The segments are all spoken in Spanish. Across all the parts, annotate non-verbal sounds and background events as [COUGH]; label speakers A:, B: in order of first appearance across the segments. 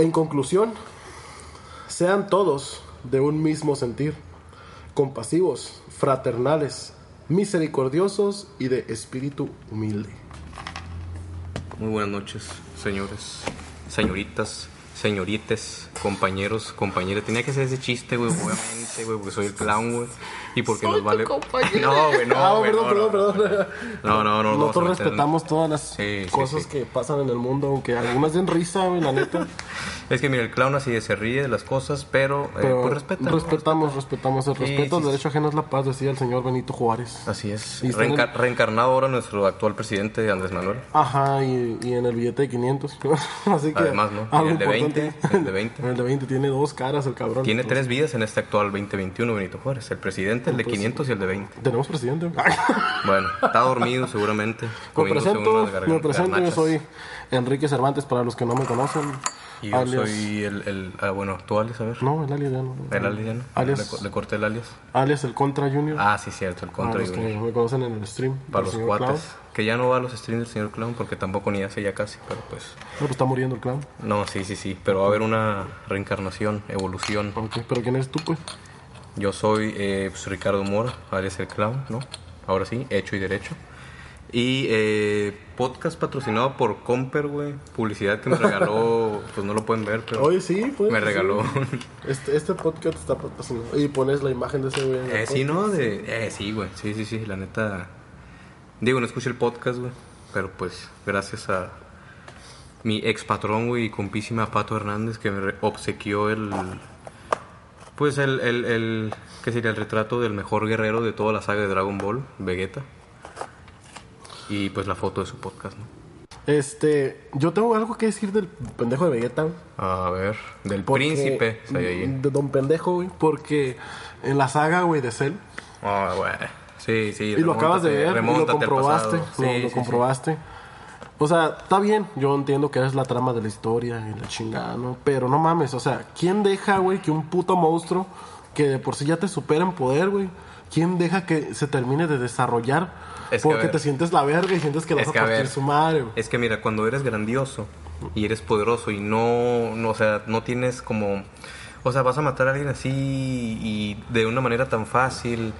A: En conclusión, sean todos de un mismo sentir, compasivos, fraternales, misericordiosos y de espíritu humilde.
B: Muy buenas noches, señores, señoritas, señorites, compañeros, compañeras. Tenía que ser ese chiste, obviamente, güey, porque soy el clown, güey. Y porque nos vale. No, güey, no.
A: Ah,
B: güey,
A: perdón,
B: no,
A: perdón,
B: no,
A: perdón.
B: No, no, no. no,
A: Nosotros respetamos todas las
B: Sí, sí,
A: cosas
B: sí.
A: que pasan en el mundo, aunque algunas den risa, güey, la neta. [LAUGHS]
B: Es que mira, el clown así se ríe de las cosas, pero, eh,
A: Pero
B: pues respeta.
A: respetamos, respetamos. El
B: Sí,
A: respeto al
B: sí,
A: derecho ajeno es la paz, decía el señor Benito Juárez.
B: Así es. Reenca- Reencarnado ahora nuestro actual presidente, Andrés Manuel.
A: Ajá, y, y en el billete de 500. [LAUGHS] Así que.
B: Además, ¿no?
A: algo
B: Y el de
A: importante.
B: 20, el de 20. [LAUGHS]
A: El de 20 tiene dos caras, el cabrón.
B: Tiene tres vidas en este actual 2021, Benito Juárez. El presidente, el de 500 y el de 20.
A: Tenemos presidente.
B: Bueno, está dormido seguramente.
A: Me presento, me presento, yo soy Enrique Cervantes, para los que no me conocen.
B: Y yo
A: alias-
B: soy el, el ah, bueno, tú alias, a ver.
A: No, el alias ya no.
B: El alias ya no.
A: Alias-
B: Le, le corté el alias.
A: Alias el Contra Junior.
B: Ah, sí, cierto, el
A: para
B: contra
A: los que
B: Junior.
A: me conocen en el stream.
B: Para los cuates.
A: Clown.
B: Que ya no va a los streams del señor Clown porque tampoco ni hace ya casi, pero pues.
A: Pues está muriendo el clown.
B: No, sí, sí, sí. Pero va a haber una reencarnación, evolución.
A: Ok, pero ¿quién eres tú, pues?
B: Yo soy eh, pues, Ricardo Mora, alias el Clown, ¿no? Ahora sí, hecho y derecho. Y eh, podcast patrocinado por Comper, güey. Publicidad que me regaló, [LAUGHS] pues no lo pueden ver, pero
A: Oye, sí, pues.
B: me
A: sí.
B: regaló.
A: Este, este podcast está patrocinado. Y pones la imagen de ese güey.
B: Eh, sí. ¿no? De, eh, sí, güey. Sí, sí, sí. La neta. Digo, no escuché el podcast, güey. Pero pues, gracias a mi ex patrón, güey, y compísima Pato Hernández, que me obsequió el. Pues el, el, el. ¿Qué sería? El retrato del mejor guerrero de toda la saga de Dragon Ball, Vegeta. Y pues la foto de su podcast, ¿no?
A: Este, yo tengo algo que decir del pendejo de Vegeta.
B: A ver, del
A: Porque-
B: príncipe.
A: De Don Pendejo, güey. Porque en la saga, güey, de Cell.
B: Ah, güey. Sí, sí.
A: Y lo acabas de ver, y lo comprobaste. lo,
B: Sí,
A: lo
B: sí,
A: comprobaste. O sea, está bien, yo entiendo que es la trama de la historia y la chingada, ¿no? Pero no mames, o sea, ¿quién deja, güey, que un puto monstruo que de por sí ya te supera en poder, güey? ¿Quién deja que se termine de desarrollar?
B: Es
A: Porque
B: ver.
A: te sientes la verga y sientes que la vas a
B: a
A: partir
B: ver,
A: su madre, güey.
B: Es que mira, cuando eres grandioso y eres poderoso y no, no, o sea, no tienes como, o sea, vas a matar a alguien así y de una manera tan fácil,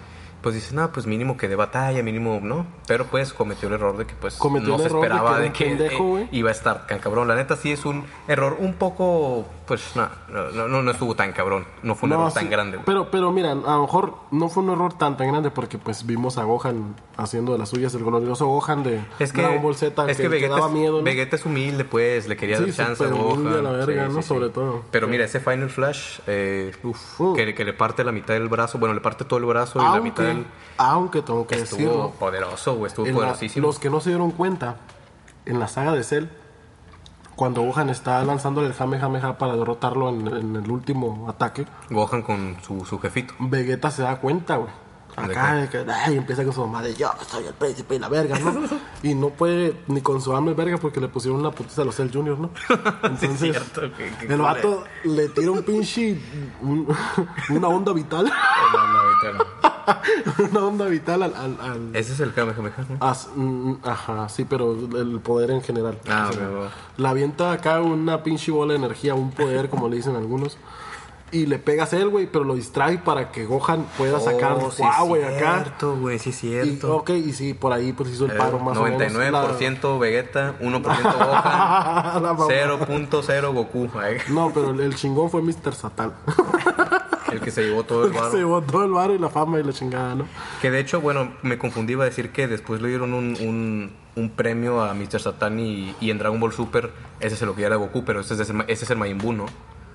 B: pues dices, no, pues mínimo que de batalla, mínimo, ¿no? Pero pues cometió el error de que pues
A: Cometió
B: no se
A: error de
B: esperaba
A: que
B: de que,
A: pendejo,
B: eh, iba a estar tan cabrón. La neta sí es un error un poco, pues no, no, no, no estuvo tan cabrón, no fue un error
A: sí,
B: tan grande, güey.
A: Pero, pero mira, a lo mejor no fue un error tan tan grande porque pues vimos a Gohan haciendo de las suyas, el glorioso Gohan de
B: Es que,
A: Dragon Ball Z,
B: es que,
A: que,
B: Vegeta,
A: daba
B: es,
A: miedo.
B: Vegeta es humilde, pues, le quería
A: Sí,
B: dar chance a Gohan.
A: a la verga, ¿no? Sobre todo.
B: Pero mira, ese Final Flash, eh,
A: Uf.
B: que, que le parte la mitad del brazo, bueno, le parte todo el brazo y la mitad
A: Aunque, tengo que
B: Estuvo
A: decirlo,
B: poderoso, güey, estuvo
A: la-
B: poderosísimo.
A: los que no se dieron cuenta, en la saga de Cell, cuando Gohan está lanzándole el Kamehameha para derrotarlo en, en el último ataque,
B: Gohan con su, su jefito.
A: Vegeta se da cuenta, güey. Acá, que, ay, empieza con su mamá de yo soy el príncipe y la verga, ¿no? [LAUGHS] y no puede ni con su alma verga porque le pusieron una putiza a los Cell Juniors, ¿no? [LAUGHS] Entonces,
B: cierto, que- que
A: el vato le tira un pinche. un- [LAUGHS] una onda vital. Una onda vital al. al, al-
B: Ese es el Kamehameha, ¿no?
A: as- mm, ajá, sí, pero el poder en general.
B: Ah,
A: O sea. La avienta acá una pinche bola de energía, un poder, como le dicen algunos. Y le pegas él, güey, pero lo distrae para que Gohan pueda sacar
B: Oh, sí
A: wow, güey, acá.
B: cierto, güey, sí es
A: Y,
B: cierto.
A: ok, y sí, por ahí pues hizo el paro
B: Eh,
A: más o menos.
B: 99% Vegeta, [LAUGHS] 1% Gohan,
A: La mamá.
B: 0.0 Goku.
A: No, pero el, el chingón fue Mr. Satan.
B: El que se llevó todo el [LAUGHS]
A: que se
B: barro.
A: llevó todo el varo y la fama y la chingada, ¿no?
B: Que de hecho, bueno, me confundí, iba a decir que después le dieron un, un, un premio a Mr. Satan y, y en Dragon Ball Super ese se lo quería a Goku, pero ese es, el, ese es el Majin Buu, ¿no?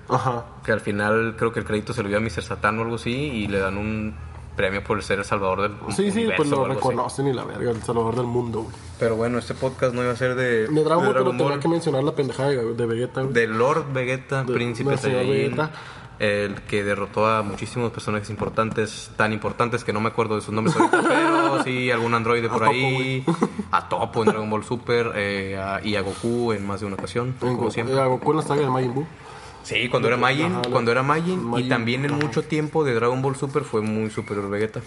A: Ajá.
B: Que al final creo que el crédito se lo dio a Mr. Satan o algo así y le dan un premio por ser el salvador del
A: Sí, sí,
B: universo
A: pues lo
B: algo así.
A: reconocen y la verga, el salvador del mundo, güey.
B: Pero bueno, este podcast no iba a ser de,
A: De Dragon pero
B: Dragon
A: tenía
B: Ball,
A: que mencionar la pendejada de, de Vegeta, güey.
B: de Lord Vegeta,
A: De-
B: príncipe Saiyajin,
A: Vegeta.
B: el que derrotó a muchísimos personajes importantes, tan importantes que no me acuerdo de sus nombres pero sí, algún androide [LAUGHS] por ahí, a Topo en Dragon Ball Super eh, a- y a Goku en más de una ocasión,
A: En
B: como siempre.
A: a Goku en la saga de Majin Buu.
B: Sí, cuando era Majin,
A: Ajá,
B: cuando era Majin, y
A: Majin,
B: también en mucho tiempo de Dragon Ball Super fue muy superior Vegeta.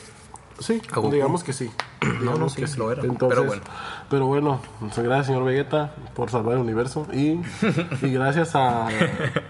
A: Sí, digamos que sí. [CLEARS THROAT] Digamos
B: no, sí,
A: que sí.
B: lo era,
A: Entonces,
B: pero bueno.
A: pero bueno, muchas gracias, señor Vegeta, por salvar el universo. Y, [LAUGHS] y gracias a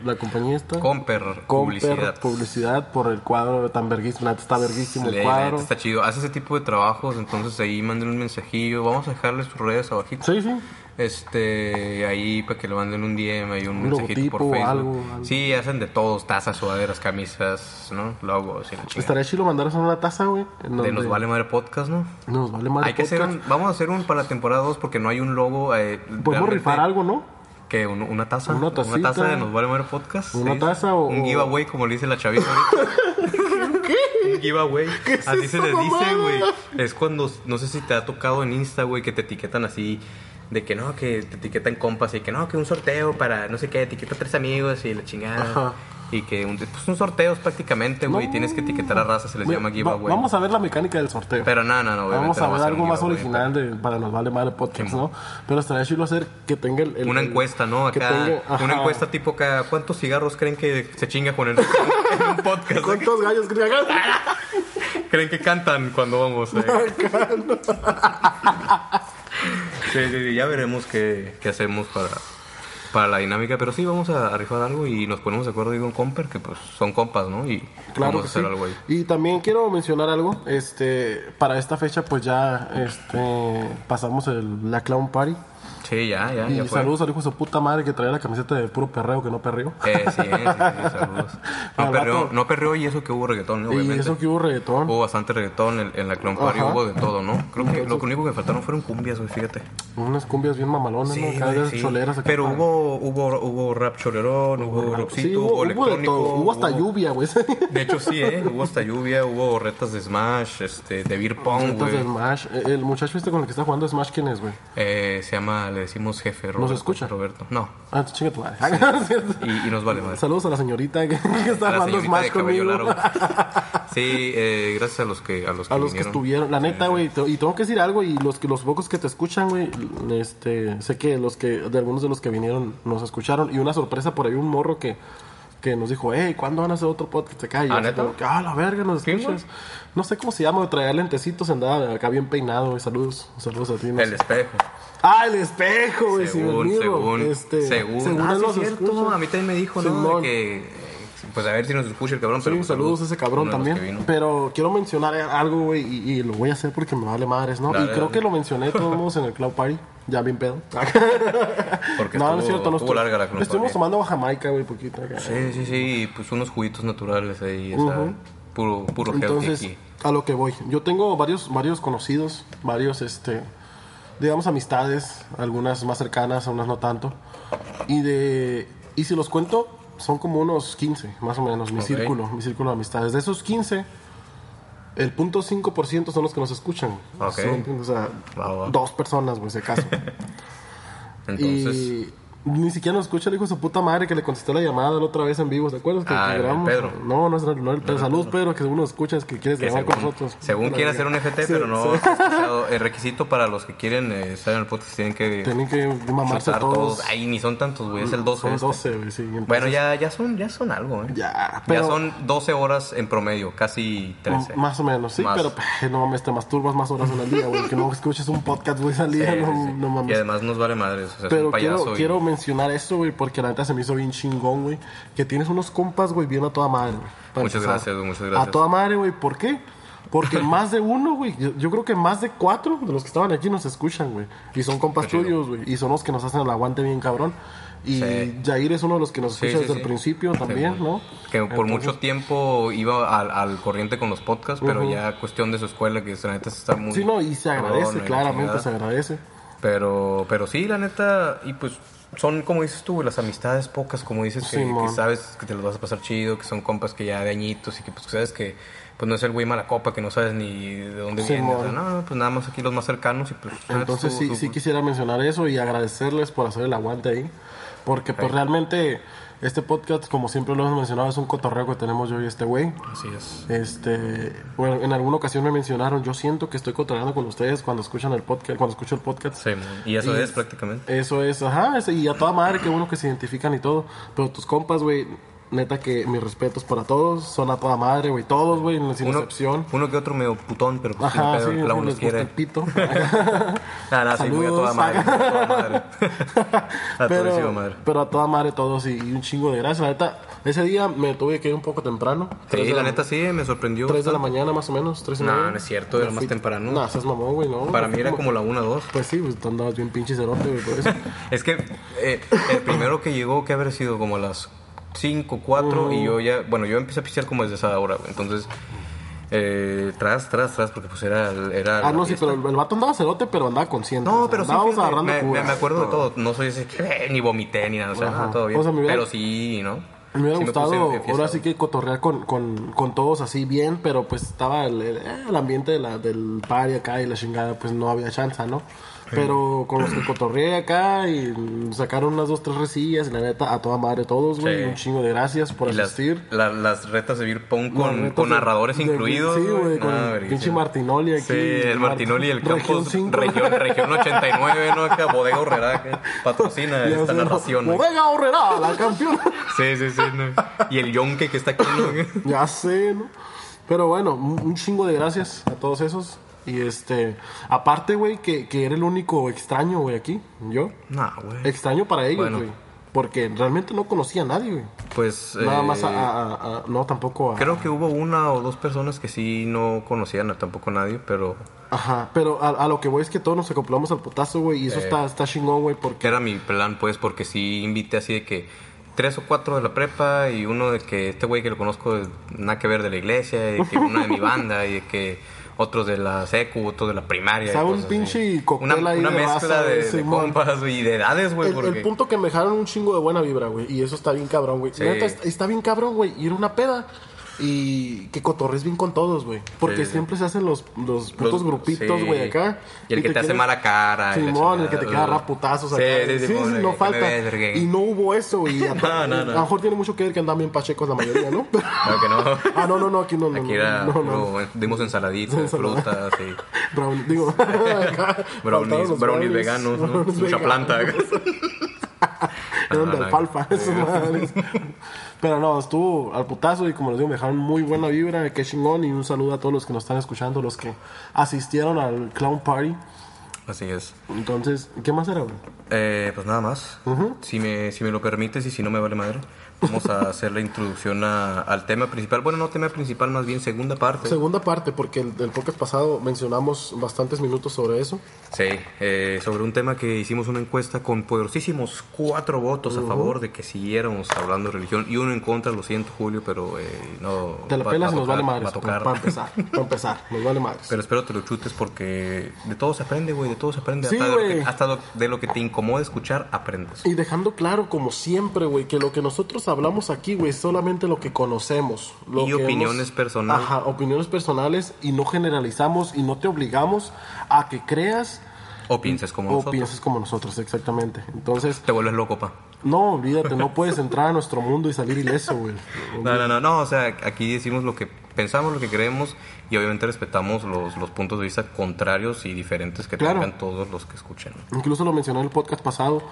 A: la compañía esta.
B: Comper,
A: Comper
B: publicidad.
A: publicidad por el cuadro tan verguísimo. Está verguísimo el cuadro.
B: está chido. Hace ese tipo de trabajos, entonces ahí manden un mensajillo. Vamos a dejarles sus redes abajito.
A: Sí, sí.
B: Este, ahí para que le manden un DM, hay un,
A: Un
B: mensajito por Facebook.
A: algo, algo.
B: Sí, hacen de todos, tazas, sudaderas, camisas, ¿no? Logos y la chingada.
A: Estaría chido mandarnos una taza, güey.
B: De Nos Vale Madre Podcast, ¿no?
A: Nos vale madre
B: Hay que hacer
A: podcast.
B: un, vamos a hacer un para la temporada 2 porque no hay un logo. Eh,
A: Podemos rifar algo, ¿no?
B: que un- una taza.
A: Una tacita.
B: taza de Nos Vale Madre Podcast.
A: Una
B: sí.
A: taza o-
B: Un giveaway, como le dice la chaviza ahorita. [LAUGHS] ¿Qué? Un giveaway. [LAUGHS]
A: es
B: así se le dice, güey. Es cuando, no sé si te ha tocado en Insta, güey, que te etiquetan así. De que no, que te etiquetan compas y que no, que un sorteo para no sé qué, etiqueta a tres amigos y la chingada.
A: Ajá.
B: Y que un, pues un sorteo prácticamente, güey.
A: No.
B: Tienes que etiquetar a raza, se les llama
A: va-
B: giveaway.
A: vamos a ver la mecánica del sorteo.
B: Pero no, no, no. obviamente
A: Vamos a
B: no
A: ver
B: va
A: algo más original de, para nos vale madre podcast,
B: Sí,
A: ¿no? Pero estaría chido hacer que tenga el, el-
B: Una encuesta, ¿no? Acá,
A: tenga-
B: una encuesta tipo acá, ¿cuántos cigarros creen que se chinga con el [LAUGHS] en un podcast?
A: ¿Cuántos gallos creen? [LAUGHS]
B: ¿Creen que cantan cuando vamos? eh? [LAUGHS] sí, sí, sí, ya veremos qué, qué hacemos para, para la dinámica, pero sí, vamos a, rifar algo y nos ponemos de acuerdo con Comper, que pues son compas, ¿no? Y
A: Claro
B: vamos a hacer
A: sí.
B: algo ahí.
A: Y también quiero mencionar algo. Este, para esta fecha, pues ya este, pasamos el, la Clown Party.
B: Sí, ya, ya,
A: Y
B: ya
A: saludos al hijo de su puta madre que traía la camiseta de puro perreo que no perreo.
B: Eh, sí, sí, sí, saludos. [LAUGHS] No perreó, no perreó y eso que hubo reggaetón, ¿no?
A: y
B: obviamente.
A: eso que hubo reggaetón.
B: Hubo bastante reggaetón en, en la Clown Party, hubo de todo, ¿no? Creo que lo único que faltaron fueron cumbias, güey, fíjate.
A: Unas cumbias bien mamalonas,
B: Sí,
A: ¿no? Cada vez
B: sí.
A: choleras. acá
B: Pero hubo, hubo, hubo rap cholerón, hubo rockcito,
A: Sí, hubo,
B: hubo
A: hubo de
B: electrónico.
A: Hubo hasta lluvia, güey. [LAUGHS]
B: De hecho, sí, ¿eh? Hubo hasta lluvia, hubo retas de Smash, este, de beer pong, güey.
A: Smash. Eh, El muchacho este con el que está jugando Smash, ¿quién es, güey?
B: Eh, se llama, le decimos jefe, Roberto.
A: escucha?
B: Roberto. No.
A: Ah, chinga tu madre. [LAUGHS]
B: Y, y nos vale más.
A: Saludos a la señorita que, [LAUGHS] que está
B: señorita
A: Smash conmigo.
B: largo. [LAUGHS] Sí, eh, gracias a los que, a los que
A: A los que estuvieron, la neta, güey, te- y tengo que decir algo, y los que los pocos que te escuchan, güey, este, sé que los que, de algunos de los que vinieron nos escucharon, y una sorpresa por ahí, un morro que, que nos dijo, hey, ¿cuándo van a hacer otro podcast acá? Y
B: ¿Ah, neta?
A: como ah, la verga, nos
B: ¿Quién,
A: escuchas. No sé cómo se llama, traía lentecitos, andaba acá bien peinado, saludos, saludos a ti. no
B: El
A: sé.
B: espejo.
A: Ah, el espejo, güey,
B: Según, según,
A: este,
B: según. Ah,
A: él
B: sí, cierto. A mí también me dijo, ¿no? De que, pues a ver si nos escucha el cabrón.
A: Sí,
B: pero pues,
A: saludos a ese cabrón también. Pero quiero mencionar algo, güey, y, y lo voy a hacer porque me vale madres, ¿no?
B: Dale,
A: y creo
B: dale.
A: que lo mencioné todos modos en el Cloud Party, ya bien pedo. [LAUGHS]
B: Porque
A: no, no
B: estuvo-
A: es cierto, no
B: estuvo larga la Cloud
A: Estuvimos tomando Jamaica, güey, poquito. acá.
B: Sí, sí, sí, pues unos juguitos naturales ahí, o sea,
A: Ujú.
B: puro, puro
A: Entonces,
B: aquí.
A: a lo que voy. Yo tengo varios, varios conocidos, varios, este, digamos, amistades, algunas más cercanas, unas no tanto. Y de, y si los cuento, son como unos 15, más o menos, mi círculo, mi círculo de amistades. De esos 15, el punto 5% son los que nos escuchan.
B: Ok.
A: Son, o sea, dos personas, güey, si acaso. [LAUGHS]
B: Entonces,
A: y ni siquiera nos escucha el hijo de su puta madre que le contestó la llamada la otra vez en vivo, ¿te acuerdas? Que,
B: Ah,
A: que
B: el
A: grabamos?
B: Pedro.
A: No, no es el, no el Pedro. Saludos, Pedro, que según nos escuchas, que quieres
B: que
A: grabar con nosotros.
B: según quiere hacer un FT,
A: Sí,
B: pero no
A: sí. [LAUGHS]
B: El requisito para los que quieren eh, estar en el podcast tienen que
A: Tienen que mamarse todos.
B: Ay, ni son tantos, güey, es el 12.
A: Son
B: este.
A: 12, güey, sí. entonces-
B: Bueno, ya, ya, son, ya son algo, ¿eh?
A: Ya, pero...
B: Ya son 12 horas en promedio, casi 13.
A: m- Más o menos, sí,
B: Más.
A: pero [LAUGHS] no mames, te masturbas más horas en el día, güey. Que no escuches un podcast, güey, al
B: Sí,
A: día,
B: sí,
A: no, no mames.
B: Y además nos vale madres, o sea, es
A: Pero
B: un payaso.
A: quiero,
B: y-
A: quiero mencionar esto, güey, porque la neta se me hizo bien chingón, güey. Que tienes unos compas, güey, bien a toda madre, güey.
B: Muchas
A: empezar.
B: gracias, güey, muchas gracias.
A: A toda madre, güey. ¿Por qué? Porque [LAUGHS] más de uno, güey. Yo, yo creo que más de cuatro de los que estaban aquí nos escuchan, güey. Y son compas tuyos, güey. Y son los que nos hacen el aguante bien cabrón. Y
B: Sí.
A: Jair es uno de los que nos escucha
B: sí,
A: desde el principio también, ¿no?
B: Que por
A: Entonces,
B: mucho tiempo iba al, al corriente con los podcasts, pero ya cuestión de su escuela, que la neta está muy.
A: Sí, no, y se agradece,
B: cabrón,
A: claramente se agradece.
B: Pero, pero sí, la neta, y pues son como dices tú, las amistades pocas, como dices, que, sabes que te los vas a pasar chido, que son compas que ya de añitos y que pues sabes que pues no es el güey mala copa, que no sabes ni de dónde viene.
A: Simón.
B: o sea, no, pues nada más aquí los más cercanos y pues...
A: Entonces sí, sí
B: estuvo-
A: quisiera mencionar eso y agradecerles por hacer el aguante ahí. Porque pues realmente este podcast, como siempre lo hemos mencionado, es un cotorreo que tenemos yo y este güey.
B: Así es.
A: Este, bueno, en alguna ocasión me mencionaron, yo siento que estoy cotorreando con ustedes cuando escuchan el podcast, cuando escucho el podcast.
B: Sí, y eso
A: Y-
B: es prácticamente.
A: Eso es, ajá, es- y a toda madre, que bueno que se identifican y todo. Pero tus compas, güey, Neta que mis respetos para todos. Son a toda madre, güey. Todos, güey, sin
B: Uno,
A: excepción.
B: uno que otro medio putón, pero pues
A: Ajá, sí,
B: la uno quiere.
A: el pito. [LAUGHS]
B: Nada, nada, sí, muy a toda madre. A toda madre. [LAUGHS] a
A: pero,
B: madre.
A: pero a toda madre todos y, y un chingo de gracias. La neta, ese día me tuve que ir un poco temprano.
B: Sí, la neta sí, me sorprendió.
A: 3 de la mañana más o menos, 3 y
B: No, no es cierto,
A: Me
B: era más temprano.
A: No, seas mamón, güey, no.
B: Para mí era como la 1 2.
A: Pues sí, pues tú andabas bien pinche cerote, güey, por eso. [LAUGHS]
B: Es que eh, el primero que llegó, que haber sido como a las 5, 4, y yo ya, bueno, yo empecé a pistear como desde esa hora, güey. Entonces, eh, tras, tras, tras, porque pues era. era
A: ah, no, sí, pero el, el vato andaba cerote, pero andaba consciente. o
B: No,
A: sea,
B: pero sí,
A: andábamos
B: fíjate,
A: agarrando
B: me, me-
A: curas.
B: me acuerdo de todo. No soy ese que eh, ni vomité ni nada, o sea, todo bien.
A: O sea, me hubiera-
B: Pero sí, ¿no?
A: Me hubiera
B: Sí
A: gustado
B: fiesta,
A: ahora sí que cotorrear con, con, con todos así bien, pero pues estaba el, el, eh, el ambiente de la, del party acá y la chingada, pues no había chance, ¿no? Pero con los que cotorreé acá y sacaron unas dos, tres resillas, y la neta, a toda madre todos, güey.
B: Sí.
A: Un chingo de gracias por
B: Y las,
A: asistir.
B: la- las retas de beer pong
A: Las
B: con, con
A: de-
B: narradores
A: de-
B: incluidos.
A: Sí, güey, con
B: Ah,
A: el pinche Martinoli aquí.
B: Sí, el Martinoli el
A: Región
B: Campos. Región, región [LAUGHS] 89, ¿no? Acá, Bodega Horrera, que patrocina esta
A: ¿no?
B: narración. ¿no?
A: Bodega Horrera, la campeona.
B: Sí, sí, sí. ¿no? Y el yonke que está aquí, ¿no? [LAUGHS]
A: Ya sé, ¿no? Pero bueno, un chingo de gracias a todos esos. Y este, aparte, güey, que, que era el único extraño, güey, aquí, yo.
B: Nah, güey.
A: Extraño para ellos,
B: Bueno.
A: güey. Porque realmente no conocía a nadie, güey.
B: Pues.
A: Nada
B: eh,
A: más a, a- a- a- No, tampoco a.
B: Creo que hubo una o dos personas que sí no conocían a tampoco nadie, pero
A: Ajá, pero a, a lo que voy es que todos nos acoplamos al putazo, güey. Y eso
B: Eh.
A: está, está chingón, güey, porque.
B: que era mi plan, pues, porque sí invité así de que tres o cuatro de la prepa y uno de que este güey que lo conozco nada que ver de la iglesia, y que una de mi banda y de que otros de la secu, otros de la primaria. y
A: Sabe un
B: así.
A: pinche cóctel
B: una,
A: ahí
B: una
A: de
B: mezcla de, de
A: Simón.
B: compas y de edades, güey,
A: El,
B: porque
A: el punto que me dejaron un chingo de buena vibra, güey. Y eso está bien cabrón, güey.
B: Sí.
A: Está, está bien cabrón, güey. Ir a una peda y que cotorres bien con todos, güey. Porque
B: Sí, sí.
A: siempre se hacen los, los putos
B: Los-
A: grupitos,
B: sí.
A: güey, acá.
B: Y el que te hace
A: quieres-
B: mala cara.
A: Simón, el que te queda raputazos
B: Sí,
A: acá.
B: sí, sí,
A: sí, sí, no falta.
B: me.
A: Y no hubo eso, güey. A, [LAUGHS]
B: No, no, no.
A: a lo mejor tiene mucho que ver que andan bien pachecos la mayoría, ¿no? [LAUGHS]
B: Claro que no. [LAUGHS]
A: ah, no, no, no, aquí no, no.
B: Aquí
A: no,
B: era,
A: no, no.
B: puro- dimos ensaladitas, frutas, y
A: Brown, digo,
B: brownies, brownies veganos, ¿no?
A: brownies
B: mucha planta.
A: Eran de alfalfa, esos madres. Pero no, estuvo al putazo y como les digo, me dejaron muy buena vibra, qué chingón. Y un saludo a todos los que nos están escuchando, los que asistieron al Clown Party.
B: Así es.
A: Entonces, ¿qué más era, güey?
B: Eh, pues nada más. si, me, si me lo permites y si no me vale madre, vamos a hacer la introducción a- al tema principal. Bueno, no tema principal, más bien segunda parte.
A: Segunda parte, porque el del podcast pasado mencionamos bastantes minutos sobre eso.
B: Sí, eh, sobre un tema que hicimos una encuesta con poderosísimos cuatro votos a favor de que siguiéramos hablando de religión y uno en contra, lo siento Julio, pero eh, no...
A: Te la
B: va-
A: pelas
B: va
A: y nos vale
B: va
A: madres.
B: a tocar.
A: Para empezar, para empezar, nos vale madres.
B: Pero espero te lo chutes porque de todo se aprende, güey, de todo se aprende.
A: Sí,
B: hasta, de que, hasta de lo que te incomoda escuchar, aprendes.
A: Y dejando claro, como siempre, güey, que lo que nosotros hablamos aquí, güey, solamente lo que conocemos. Lo
B: Y
A: que
B: opiniones personales.
A: Ajá, opiniones personales y no generalizamos y no te obligamos a que creas
B: O pienses como
A: o
B: nosotros.
A: pienses como nosotros, exactamente. Entonces,
B: Te vuelves loco, pa.
A: no, olvídate, no puedes entrar a nuestro mundo y salir ileso, güey.
B: No, no, no, no, o sea, aquí decimos lo que pensamos, lo que creemos y obviamente respetamos los, los puntos de vista contrarios y diferentes que
A: Claro.
B: tengan todos los que escuchen.
A: Incluso lo mencioné en el podcast pasado.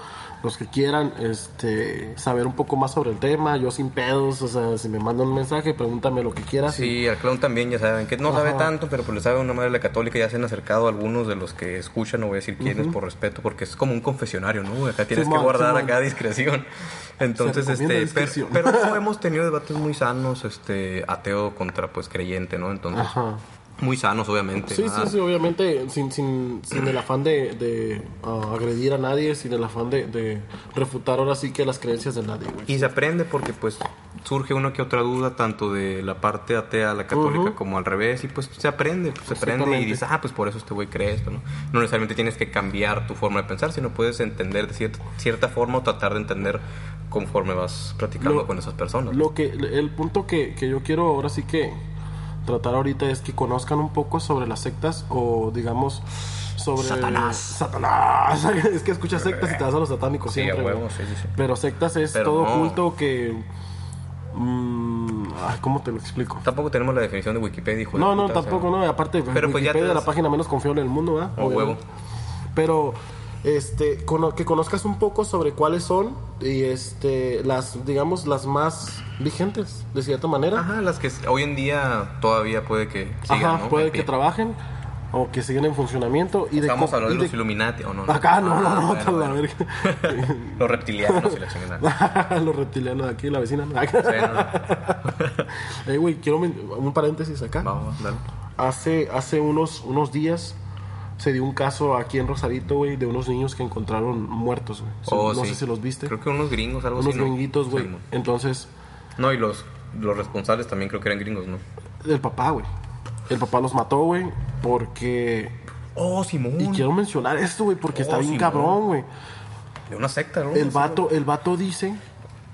A: Los que quieran este, saber un poco más sobre el tema, yo sin pedos, o sea, si me mandan un mensaje, pregúntame lo que quieras.
B: Sí, al clown también ya saben que no sabe tanto, pero pues le sabe una madre la católica. Ya se han acercado algunos de los que escuchan, no voy a decir quiénes por respeto, porque es como un confesionario, ¿no? Acá tienes que guardar
A: Simón.
B: acá discreción. Entonces, este, pero, pero [LAUGHS] hemos tenido debates muy sanos, este, ateo contra pues creyente, ¿no? Entonces,
A: Ajá.
B: muy sanos, obviamente.
A: Sí,
B: nada-
A: sí, sí, obviamente, sin, sin, sin el afán de, de, ah, agredir a nadie, sin el afán de, de refutar ahora sí que las creencias de nadie, güey.
B: Y se aprende porque pues surge una que otra duda tanto de la parte atea a la católica como al revés y pues se aprende, pues, se aprende y dices, ah, pues por eso este güey cree esto, ¿no? No necesariamente tienes que cambiar tu forma de pensar, sino puedes entender de cierta, cierta forma o tratar de entender conforme vas practicando
A: Lo-
B: con esas personas.
A: Lo que, el punto que, que yo quiero ahora sí que tratar ahorita es que conozcan un poco sobre las sectas o digamos sobre
B: Satanás.
A: Satanás. [LAUGHS] es que escuchas sectas y te vas a los satánicos
B: Sí,
A: siempre.
B: huevo,
A: güey.
B: sí, sí, sí.
A: Pero sectas es
B: Pero
A: todo
B: no.
A: culto que mm, ay, ¿cómo te lo explico?
B: Tampoco tenemos la definición de Wikipedia, hijo de
A: No, no,
B: puta, o sea,
A: tampoco, no. Aparte,
B: Pero pues ya
A: Wikipedia
B: te
A: es la página menos confiable del mundo, ¿verdad?
B: A huevo.
A: Obviamente. Pero este, cono- que conozcas un poco sobre cuáles son y este, las, digamos, las más vigentes, de cierta manera.
B: Ajá, las que hoy en día todavía puede que sigan,
A: Ajá,
B: ¿no?
A: puede que
B: pie.
A: trabajen o que sigan en funcionamiento. Y de
B: Estamos
A: co-
B: hablando
A: y
B: de los
A: de-
B: Illuminati, ¿o no? no?
A: Acá no, no,
B: Ah,
A: no,
B: bueno,
A: otra la
B: bueno.
A: verga. [LAUGHS]
B: Los reptilianos y la. [LAUGHS]
A: Los reptilianos de aquí, la vecina.
B: Sí, no, no. [LAUGHS]
A: Eh, güey, quiero un paréntesis acá.
B: Va, va, dale.
A: Hace, hace unos, unos días se dio un caso aquí en Rosarito, güey, de unos niños que encontraron muertos, güey.
B: Oh,
A: no
B: sí.
A: sé si los viste.
B: Creo que unos gringos, algo
A: unos
B: así, ¿no?
A: gringuitos, güey.
B: Mo-
A: Entonces,
B: no, y los, los responsables también creo que eran gringos, ¿no?
A: el papá, güey. El papá los mató, güey, porque...
B: Oh, Simón.
A: Y quiero mencionar esto, güey, porque
B: Oh,
A: está bien
B: Simón.
A: cabrón, güey.
B: De una secta, ¿no?
A: El vato, el vato dice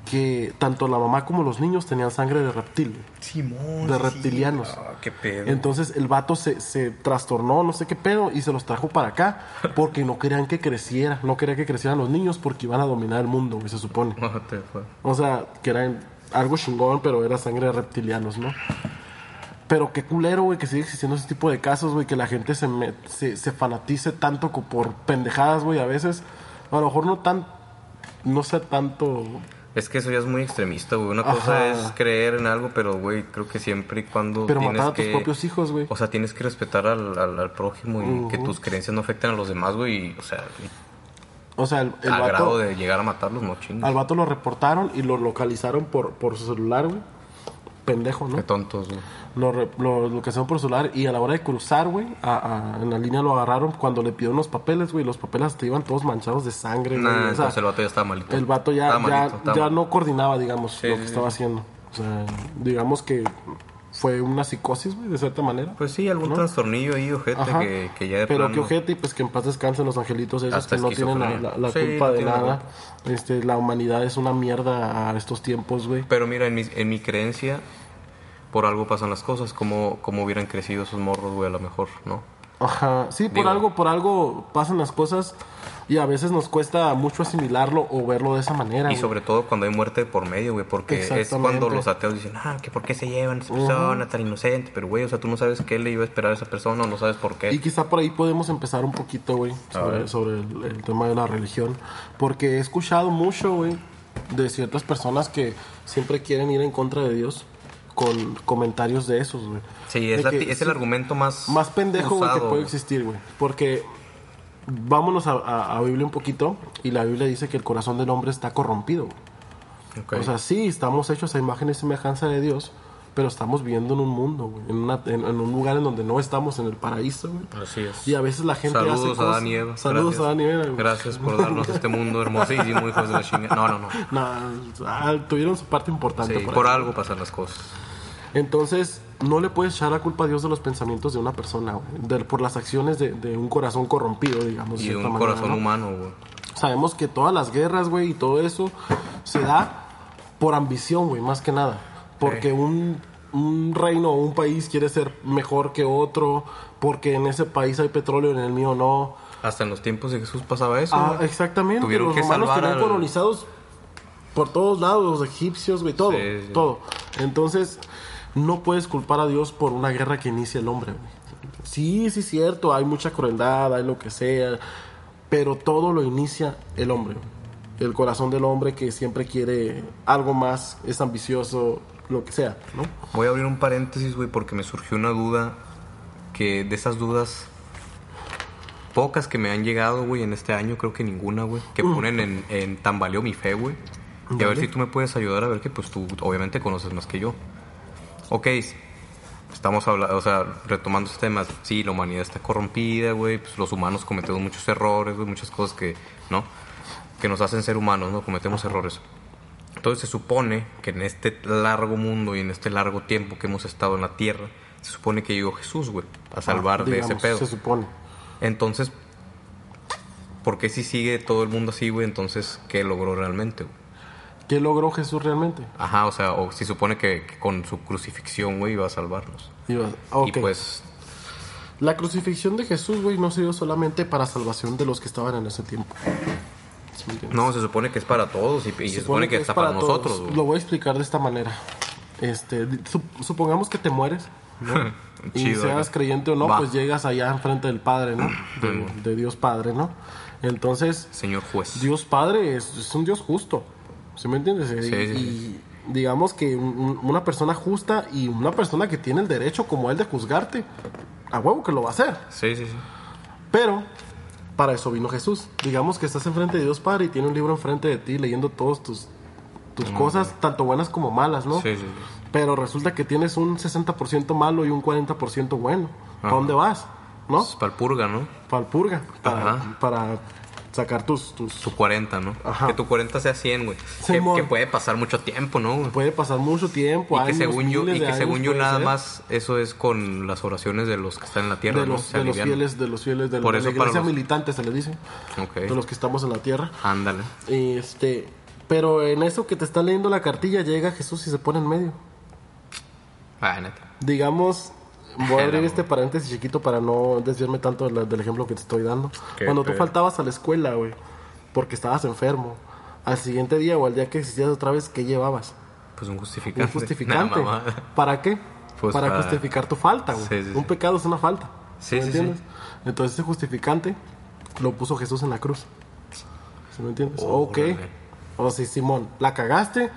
A: que tanto la mamá como los niños tenían sangre de reptil.
B: Simón.
A: de
B: sí.
A: reptilianos.
B: Ah, qué pedo.
A: Entonces el vato se, se trastornó, no sé qué pedo, y se los trajo para acá [LAUGHS] porque no querían que creciera, no quería que crecieran los niños porque iban a dominar el mundo, güey, se supone. [LAUGHS] O sea, que era algo chingón, pero era sangre de reptilianos, ¿no? Pero qué culero, güey, que sigue existiendo ese tipo de casos, güey, que la gente se, me- se, se fanatice tanto por pendejadas, güey, a veces. A lo mejor no tan, no sé tanto...
B: Es que eso ya es muy extremista, güey. Una
A: Ajá.
B: cosa es creer en algo, pero, güey, creo que siempre y cuando
A: Pero
B: tienes
A: matar a tus
B: que...
A: propios hijos, güey.
B: O sea, tienes que respetar al, al, al prójimo y que tus creencias no afecten a los demás, güey. O sea,
A: O sea, el, el
B: al
A: vato...
B: grado de llegar a matarlos, no chingues.
A: Al vato lo reportaron y lo localizaron por, por su celular, güey. Pendejo, ¿no?
B: Qué tontos, güey.
A: Lo, re- lo localizaron por su celular y a la hora de cruzar, güey, a- a- en la línea lo agarraron cuando le pidieron los papeles, güey. Los papeles hasta iban todos manchados de sangre, güey.
B: Nah,
A: O sea,
B: el vato ya estaba malito.
A: el vato ya, ya,
B: malito.
A: no coordinaba, digamos,
B: Sí,
A: lo que
B: sí.
A: estaba haciendo. O sea, digamos que fue una psicosis, güey, de cierta manera.
B: Pues sí, algún
A: ¿no?
B: trastornillo ahí, ojete,
A: Ajá.
B: que, que ya de
A: Pero
B: plano-
A: que ojete y pues que en paz descansen los angelitos esos
B: Hasta
A: que no tienen la, culpa de nada. Este, la humanidad es una mierda a estos tiempos, güey.
B: Pero mira, en mi, en mi creencia, por algo pasan las cosas. Como, como hubieran crecido esos morros, güey, a lo mejor, ¿no?
A: Ajá, sí, por
B: Digo-
A: algo, por algo pasan las cosas y a veces nos cuesta mucho asimilarlo o verlo de esa manera.
B: Y
A: güey.
B: sobre todo cuando hay muerte por medio, güey, porque es cuando los ateos dicen, ah, que por qué se llevan a esa persona tan inocente, pero güey, o sea, tú no sabes qué le iba a esperar a esa persona o no sabes por qué.
A: Y quizá por ahí podemos empezar un poquito, güey, sobre, sobre el, el tema de la religión. Porque he escuchado mucho, güey, de ciertas personas que siempre quieren ir en contra de Dios con comentarios de esos, güey.
B: Sí, es, la
A: que
B: es el
A: sí,
B: argumento más...
A: Más pendejo, güey, que puede existir, güey. Porque vámonos a, a- a Biblia un poquito y la Biblia dice que el corazón del hombre está corrompido, güey.
B: Ok.
A: O sea, sí, estamos hechos a imagen y semejanza de Dios, pero estamos viviendo en un mundo, güey, en, una- en- en un lugar en donde no estamos en el paraíso, güey.
B: Así es.
A: Y a veces la gente
B: Saludos
A: hace
B: a
A: cosas...
B: Eva.
A: Saludos
B: Gracias.
A: a güey.
B: Gracias por darnos este mundo hermosísimo, hijos de la chingada. No, no, no. [LAUGHS]
A: Nah, ah, tuvieron su parte importante.
B: Sí,
A: por
B: por algo pasan las cosas.
A: Entonces, no le puedes echar la culpa a Dios de los pensamientos de una persona, güey, de- por las acciones de, de un corazón corrompido, digamos. de
B: Y
A: cierta
B: un
A: manera,
B: corazón
A: ¿no?
B: humano, güey.
A: Sabemos que todas las guerras, güey, y todo eso se da por ambición, güey, más que nada. Porque un, un reino o un país quiere ser mejor que otro, porque en ese país hay petróleo en el mío no.
B: Hasta en los tiempos de Jesús pasaba eso.
A: Ah, exactamente.
B: Tuvieron
A: los
B: que
A: romanos
B: salvar al-
A: colonizados por todos lados, los egipcios, güey, todo,
B: Sí, sí.
A: todo. Entonces, no puedes culpar a Dios por una guerra que inicia el hombre, güey. Sí, sí, cierto, hay mucha crueldad, hay lo que sea, pero todo lo inicia el hombre. güey. El corazón del hombre que siempre quiere algo más, es ambicioso, lo que sea, ¿no?
B: Voy a abrir un paréntesis, güey, porque me surgió una duda que de esas dudas pocas que me han llegado, güey, en este año, creo que ninguna, güey, que ponen en, en tambaleó mi fe, güey. Y a ver si tú me puedes ayudar a ver que pues tú obviamente conoces más que yo. Ok, estamos hablando, o sea, retomando este tema, sí, la humanidad está corrompida, güey, pues los humanos cometemos muchos errores, muchas cosas que, ¿no? Que nos hacen ser humanos, ¿no? Cometemos errores. Entonces se supone que en este largo mundo y en este largo tiempo que hemos estado en la tierra, se supone que llegó Jesús, güey, a salvar
A: Ah,
B: de ese
A: digamos,
B: pedo.
A: Se supone.
B: Entonces, ¿por qué si sigue todo el mundo así, güey? Entonces, ¿qué logró realmente, güey?
A: ¿Qué logró Jesús realmente?
B: Ajá, o sea, o si supone que, que con su crucifixión, güey, iba a salvarnos.
A: Iba- ok.
B: Y pues,
A: La crucifixión de Jesús, güey, no se dio solamente para salvación de los que estaban en ese tiempo. ¿Sí
B: no, se supone que es para todos y, y se, supone que,
A: es
B: está para,
A: todos.
B: nosotros, güey.
A: Lo voy a explicar de esta manera. Este, supongamos que te mueres, ¿no? [LAUGHS] y
B: Chido,
A: seas
B: ¿eh?
A: creyente o no,
B: Va.
A: pues llegas allá enfrente del Padre, ¿no? [CLEARS THROAT] De, de Dios Padre, ¿no? Entonces,
B: Señor juez.
A: Dios Padre es, es un Dios justo. ¿Sí me entiendes?
B: Sí,
A: y,
B: sí,
A: y digamos que un- un- una persona justa y una persona que tiene el derecho como él de juzgarte, a huevo que lo va a hacer.
B: Sí, sí, sí.
A: Pero para eso vino Jesús. Digamos que estás enfrente de Dios Padre y tiene un libro enfrente de ti leyendo todas tus, tus cosas, tanto buenas como malas, ¿no?
B: Mm. Sí, sí.
A: Pero resulta que tienes un 60% malo y un 40% bueno. ¿Para
B: Ajá.
A: dónde vas? ¿No?
B: Es para el purga, ¿no?
A: Para el purga. Para,
B: Ajá.
A: para sacar tus, tus...
B: Tu 40, ¿no?
A: Ajá.
B: Que tu 40 sea 100, güey. Que, que puede pasar mucho tiempo, ¿no? güey?
A: Puede pasar mucho tiempo,
B: Y que según yo, y que según yo nada
A: ser.
B: más eso es con las oraciones de los que están en la tierra,
A: de
B: ¿no?
A: los,
B: Se
A: de los fieles, de los fieles de,
B: Por
A: la
B: eso
A: iglesia
B: para los-
A: militante se le dice, de los que estamos en la tierra.
B: Ándale.
A: Este, pero en eso que te está leyendo la cartilla llega Jesús y se pone en medio.
B: Ah, neta.
A: Digamos, voy a abrir este paréntesis chiquito para no desviarme tanto de la- del ejemplo que te estoy dando.
B: Qué
A: Cuando tú
B: pedo.
A: faltabas a la escuela, güey, porque estabas enfermo, al siguiente día o al día que existías otra vez, ¿qué llevabas?
B: Pues un justificante.
A: Un [LAUGHS] justificante. ¿Para qué?
B: Pues
A: para,
B: para-
A: justificar tu falta, güey.
B: Sí, sí,
A: Un pecado es una falta.
B: Sí,
A: ¿Me entiendes? Entonces ese justificante lo puso Jesús en la cruz. ¿Sí me entiendes? ok.
B: Órale.
A: O sea, Simón, la cagaste,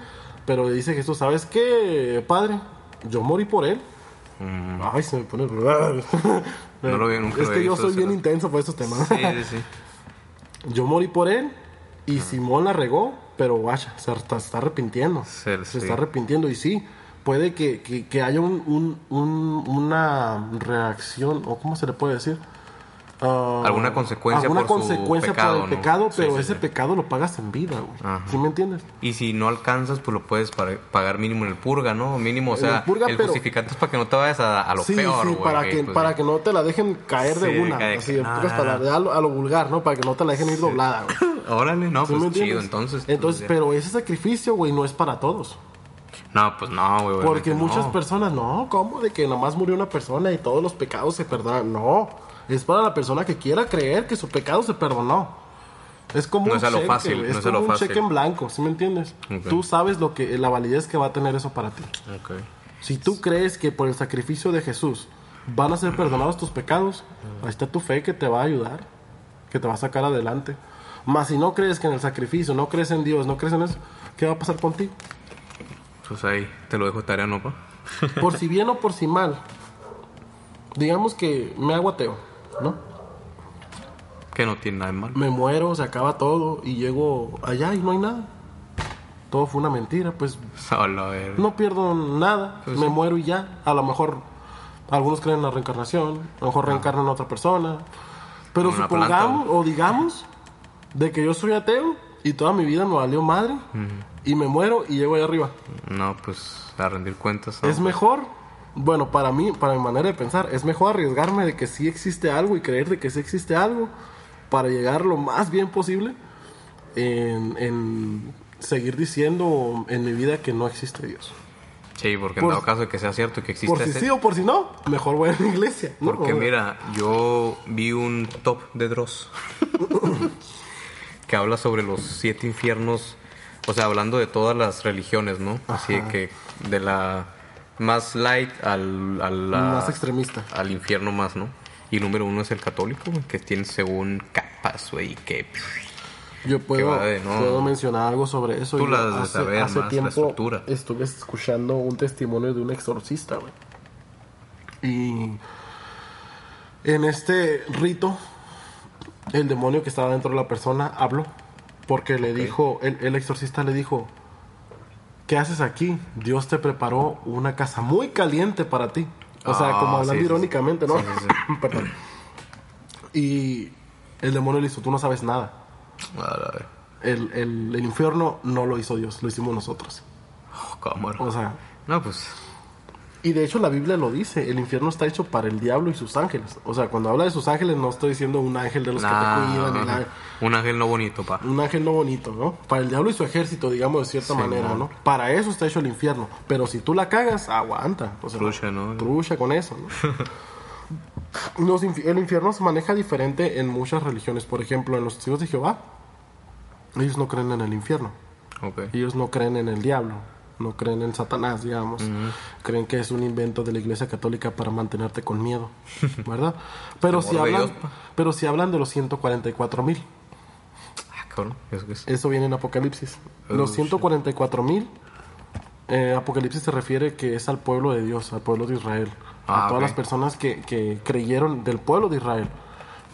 A: pero dice Jesús, ¿sabes qué, padre? Yo morí por él. Ay, se me pone... [LAUGHS]
B: No lo vi- nunca
A: es que yo soy bien intenso por estos temas.
B: Sí, sí, sí. [LAUGHS]
A: Yo morí por él y Simón la regó, pero vaya, se está, está arrepintiendo.
B: Sí,
A: se está arrepintiendo y sí, puede que, que- que haya un, un- un- una reacción, o cómo se le puede decir. Ah,
B: Alguna consecuencia
A: alguna
B: por su pecado,
A: por el pecado, pero
B: sí,
A: ese
B: sí.
A: pecado lo pagas en vida, güey. ¿Sí me entiendes?
B: Y si no alcanzas, pues lo puedes para- pagar mínimo en el purga, ¿no? Mínimo, o sea,
A: el purga,
B: el
A: pero-
B: justificante es para que no te vayas a, a lo peor, güey.
A: para
B: que, pues,
A: para que no te la dejen caer de una, así,
B: ah.
A: palabras, a lo, a lo vulgar, ¿no? Para que no te la dejen ir doblada, güey. [LAUGHS]
B: Órale, no,
A: ¿Sí
B: pues chido, entonces. pues,
A: Entonces, pero ese sacrificio, güey, no es para todos.
B: No, pues no, güey.
A: Porque muchas
B: no.
A: personas, no, ¿cómo? De que nomás murió una persona y todos los pecados se perdonan. No, es para la persona que quiera creer que su pecado se perdonó. Es como
B: No
A: un
B: es
A: cheque,
B: fácil, no
A: como un
B: fácil.
A: cheque en blanco, ¿sí me entiendes? Tú sabes lo que la validez que va a tener eso para ti. Si tú crees que por el sacrificio de Jesús van a ser perdonados tus pecados, ahí está tu fe que te va a ayudar, que te va a sacar adelante. Más si no crees que en el sacrificio, no crees en Dios, no crees en eso, ¿qué va a pasar contigo?
B: Pues ahí te lo dejo de tarea, ¿no, pa?
A: por si bien o por si mal, digamos que me hago ateo, ¿no?
B: Que no tiene nada de malo.
A: Me muero, se acaba todo y llego allá y no hay nada. Todo fue una mentira, pues [LAUGHS]
B: Solo, ver.
A: no pierdo nada,
B: Pues
A: me
B: sí.
A: muero y ya. A lo mejor algunos creen en la reencarnación, a lo mejor reencarnan a otra persona. Pero
B: Una
A: supongamos
B: planta.
A: o digamos de que yo soy ateo y toda mi vida me valió madre y me muero y llego allá arriba.
B: No, pues a rendir cuentas. ¿no?
A: Es mejor, bueno, para mí, para mi manera de pensar, es mejor arriesgarme de que sí existe algo y creer de que sí existe algo para llegar lo más bien posible en, en seguir diciendo en mi vida que no existe Dios.
B: Sí, porque
A: Por-
B: en dado caso de que sea cierto que existe
A: Por si
B: ese-
A: sí o por si no, mejor voy a la iglesia. ¿no?
B: Porque
A: O-
B: mira, yo vi un top de Dross [LAUGHS] que habla sobre los siete infiernos, o sea, hablando de todas las religiones, ¿no? Así de
A: Ajá.
B: que de la más light al, a la-
A: Más extremista.
B: al infierno más, ¿no? Y número uno es el católico, que tiene según capas, güey, que...
A: Yo puedo,
B: va de- no.
A: puedo mencionar algo sobre eso.
B: Tú
A: Yo
B: la has de saber la estructura.
A: estuve escuchando un testimonio de un exorcista, güey. Y en este rito, el demonio que estaba dentro de la persona habló. Porque le dijo, el, el exorcista le dijo, ¿qué haces aquí? Dios te preparó una casa muy caliente para ti. O sea,
B: Ah,
A: como hablando
B: sí, sí, sí.
A: irónicamente, ¿no?
B: Sí, sí, [LAUGHS]
A: Perdón. Y el demonio le dijo, tú no sabes nada.
B: A la ver,
A: El, el- el infierno no lo hizo Dios, lo hicimos nosotros.
B: oh, cámara.
A: O sea,
B: No, pues...
A: y de hecho la Biblia lo dice, el infierno está hecho para el diablo y sus ángeles. O sea, cuando habla de sus ángeles no estoy diciendo un ángel de los que te cuidan, ni nada.
B: un ángel no bonito, pa.
A: un ángel no bonito, ¿no? Para el diablo y su ejército, digamos de cierta
B: Sí,
A: manera,
B: ¿no?
A: ¿no? Para eso está hecho el infierno. Pero si tú la cagas, aguanta. O sea,
B: Trucha, ¿no?
A: Trucha con eso, ¿no? [LAUGHS] Los el infierno se maneja diferente en muchas religiones. Por ejemplo, en los testigos de Jehová, ellos no creen en el infierno. Ellos no creen en el diablo, no creen en Satanás, digamos. Creen que es un invento de la Iglesia Católica para mantenerte con miedo, [LAUGHS] ¿verdad? Pero si hablan, pero si hablan de los 144 mil,
B: cabrón. ¿Eso qué es?
A: Eso viene en Apocalipsis.
B: Oh,
A: Los
B: shit.
A: 144 mil, eh, Apocalipsis se refiere que es al pueblo de Dios, al pueblo de Israel.
B: Ah,
A: a todas
B: ok.
A: las personas que, que creyeron del pueblo de Israel.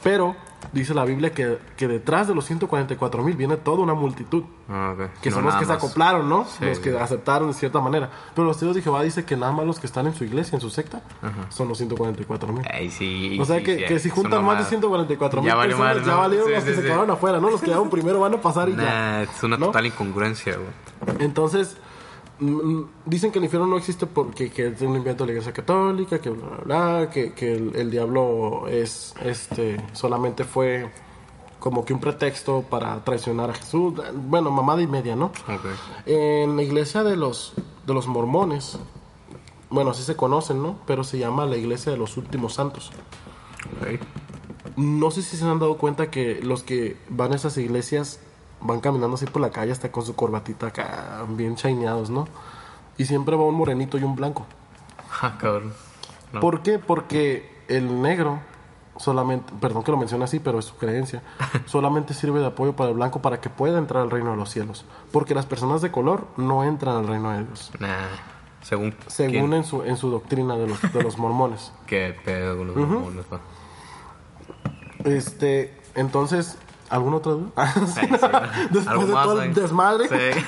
A: Pero dice la Biblia que, que detrás de los 144 mil viene toda una multitud.
B: Ah.
A: Que
B: No
A: son los que se acoplaron, ¿no?
B: Sí,
A: los que
B: sí.
A: aceptaron de cierta manera. Pero los testigos de Jehová dice que nada más los que están en su iglesia, en su secta, son los 144 mil.
B: Sí.
A: O sea que, que si juntan más de
B: mamada.
A: 144 mil
B: Ya valió
A: personas, ya valieron los que se quedaron afuera, ¿no? Los que quedaron primero van a pasar y ya.
B: Es una
A: ¿No?
B: total incongruencia, güey.
A: Entonces, dicen que el infierno no existe porque que es un invento de la iglesia católica, que bla, bla, bla, que, que el, el diablo es, este, solamente fue como que un pretexto para traicionar a Jesús. Bueno, mamada y media, ¿no?
B: Ok.
A: En la iglesia de los, de los mormones, bueno, así se conocen, ¿no? Pero se llama la iglesia de los últimos santos. No sé si se han dado cuenta que los que van a esas iglesias van caminando así por la calle hasta con su corbatita acá, bien chaineados, ¿no? Y siempre va un morenito y un blanco.
B: Ah, cabrón. No.
A: ¿Por qué? Porque el negro solamente, perdón que lo mencione así, pero es su creencia, [LAUGHS] solamente sirve de apoyo para el blanco para que pueda entrar al reino de los cielos. Porque las personas de color no entran al reino de Dios.
B: Nah. Según.
A: Según
B: quién?
A: en su, en su doctrina de los, de los mormones. [LAUGHS]
B: Qué pedo con los mormones, pa.
A: Este, entonces, ¿alguna otra duda?
B: Ay, sí, ¿no? [LAUGHS]
A: Después de todo el desmadre.
B: Sí.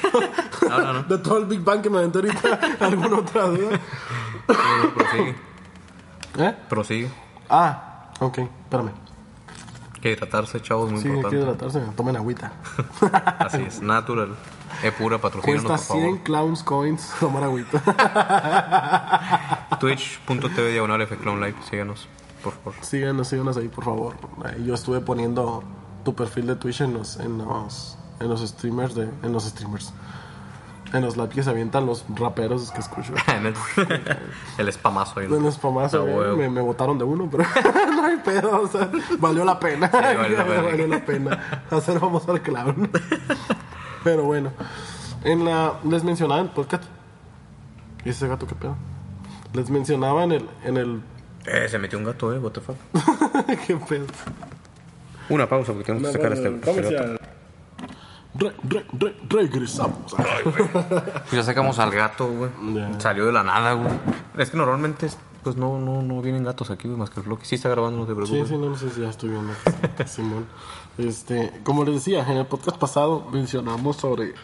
B: [LAUGHS] No, no, no.
A: De todo el Big Bang que me aventé ahorita, [LAUGHS] ¿alguna otra duda?
B: No, prosigue.
A: ¿Eh?
B: Prosigue.
A: Ah, ok, espérame.
B: Que hidratarse, chavos, muy
A: Sí, hay que
B: importante.
A: hidratarse, tomen agüita.
B: Así es, natural. Es pura patrocinio,
A: Cuesta
B: por
A: 100
B: favor.
A: clowns coins tomar agüita.
B: Twitch.tv diagonal F Clown Live, síganos, por favor.
A: síganos, síganos ahí, por favor. Yo estuve poniendo tu perfil de Twitch en los, en los, en los streamers, de, en los streamers. En los live que se avientan los raperos que escucho. [LAUGHS]
B: El, [LAUGHS] el spamazo.
A: En los spamazo, me, me botaron de uno, pero [LAUGHS] no hay pedo, o sea, valió la pena.
B: valió la pena.
A: Valió la pena hacer famoso al clown. pero bueno, en la, les mencionaba en el podcast, ¿y ese gato qué pedo? Les mencionaba en el, en el,
B: Eh, se metió un gato, eh, what the fuck.
A: qué pedo.
B: Una pausa porque tenemos que sacar este, gato.
A: Re, re, re- regresamos.
B: Pues ya sacamos al gato, güey.
A: Ya.
B: Salió de la nada, güey. Es que normalmente, pues no, no, no vienen gatos aquí, güey, más que el bloque. Sí está grabando, no te
A: Sí,
B: preocupes.
A: sí, no, no sé si ya estoy viendo. [LAUGHS] Simón. Este, como les decía, en el podcast pasado mencionamos sobre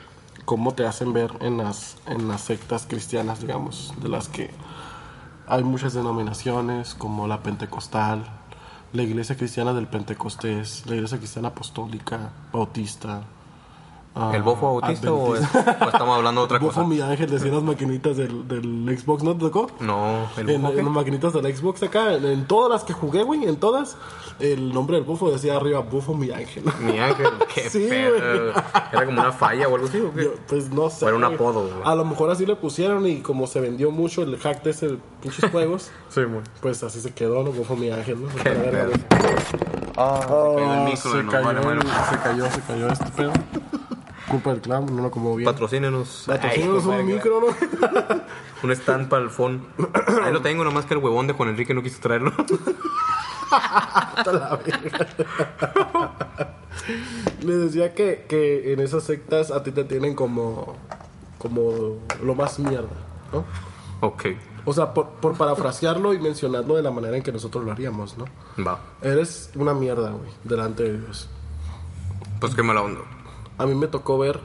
A: cómo te hacen ver en las, en las sectas cristianas, digamos, de las que hay muchas denominaciones, como la pentecostal, la iglesia cristiana del Pentecostés, la iglesia cristiana apostólica, bautista. Ah,
B: ¿El bofo autista o, es- o estamos hablando de otra [LAUGHS]
A: Bofo
B: cosa?
A: mi ángel decía las maquinitas del, del Xbox, ¿no te tocó?
B: No, el
A: En,
B: bofo.
A: en las maquinitas del Xbox acá, en, en todas las que jugué, güey, en todas, el nombre del bufo decía arriba, bufo mi ángel. [LAUGHS]
B: Mi ángel, qué
A: Sí,
B: pedo.
A: güey.
B: Era como una falla o algo así, ¿o qué?
A: Yo, pues no sé.
B: O era un
A: güey.
B: apodo, güey.
A: A lo mejor así le pusieron y como se vendió mucho el hack de ese pinches [LAUGHS] juegos,
B: Sí, muy.
A: pues así se quedó, ¿no? Bufo mi ángel, ¿no?
B: Qué pedo.
A: Ah,
B: cayó el micro
A: se,
B: de nos
A: cayó,
B: vale madre.
A: se cayó, se cayó este pedo. Culpa del clown, no lo como bien.
B: Patrocínenos.
A: Patrocínanos
B: Ay,
A: un micro, ¿no? [LAUGHS]
B: Un stand para el phone. Ahí lo tengo, nomás que el huevón de Juan Enrique no quiso traerlo. [LAUGHS]
A: Hasta la verga. Le decía que, que en esas sectas a ti te tienen como, como lo más mierda, ¿no?
B: ok,
A: O sea, por, por parafrasearlo y mencionarlo de la manera en que nosotros lo haríamos, ¿no?
B: va.
A: Eres una mierda, güey, delante de Dios.
B: Pues qué mala onda.
A: A mí me tocó ver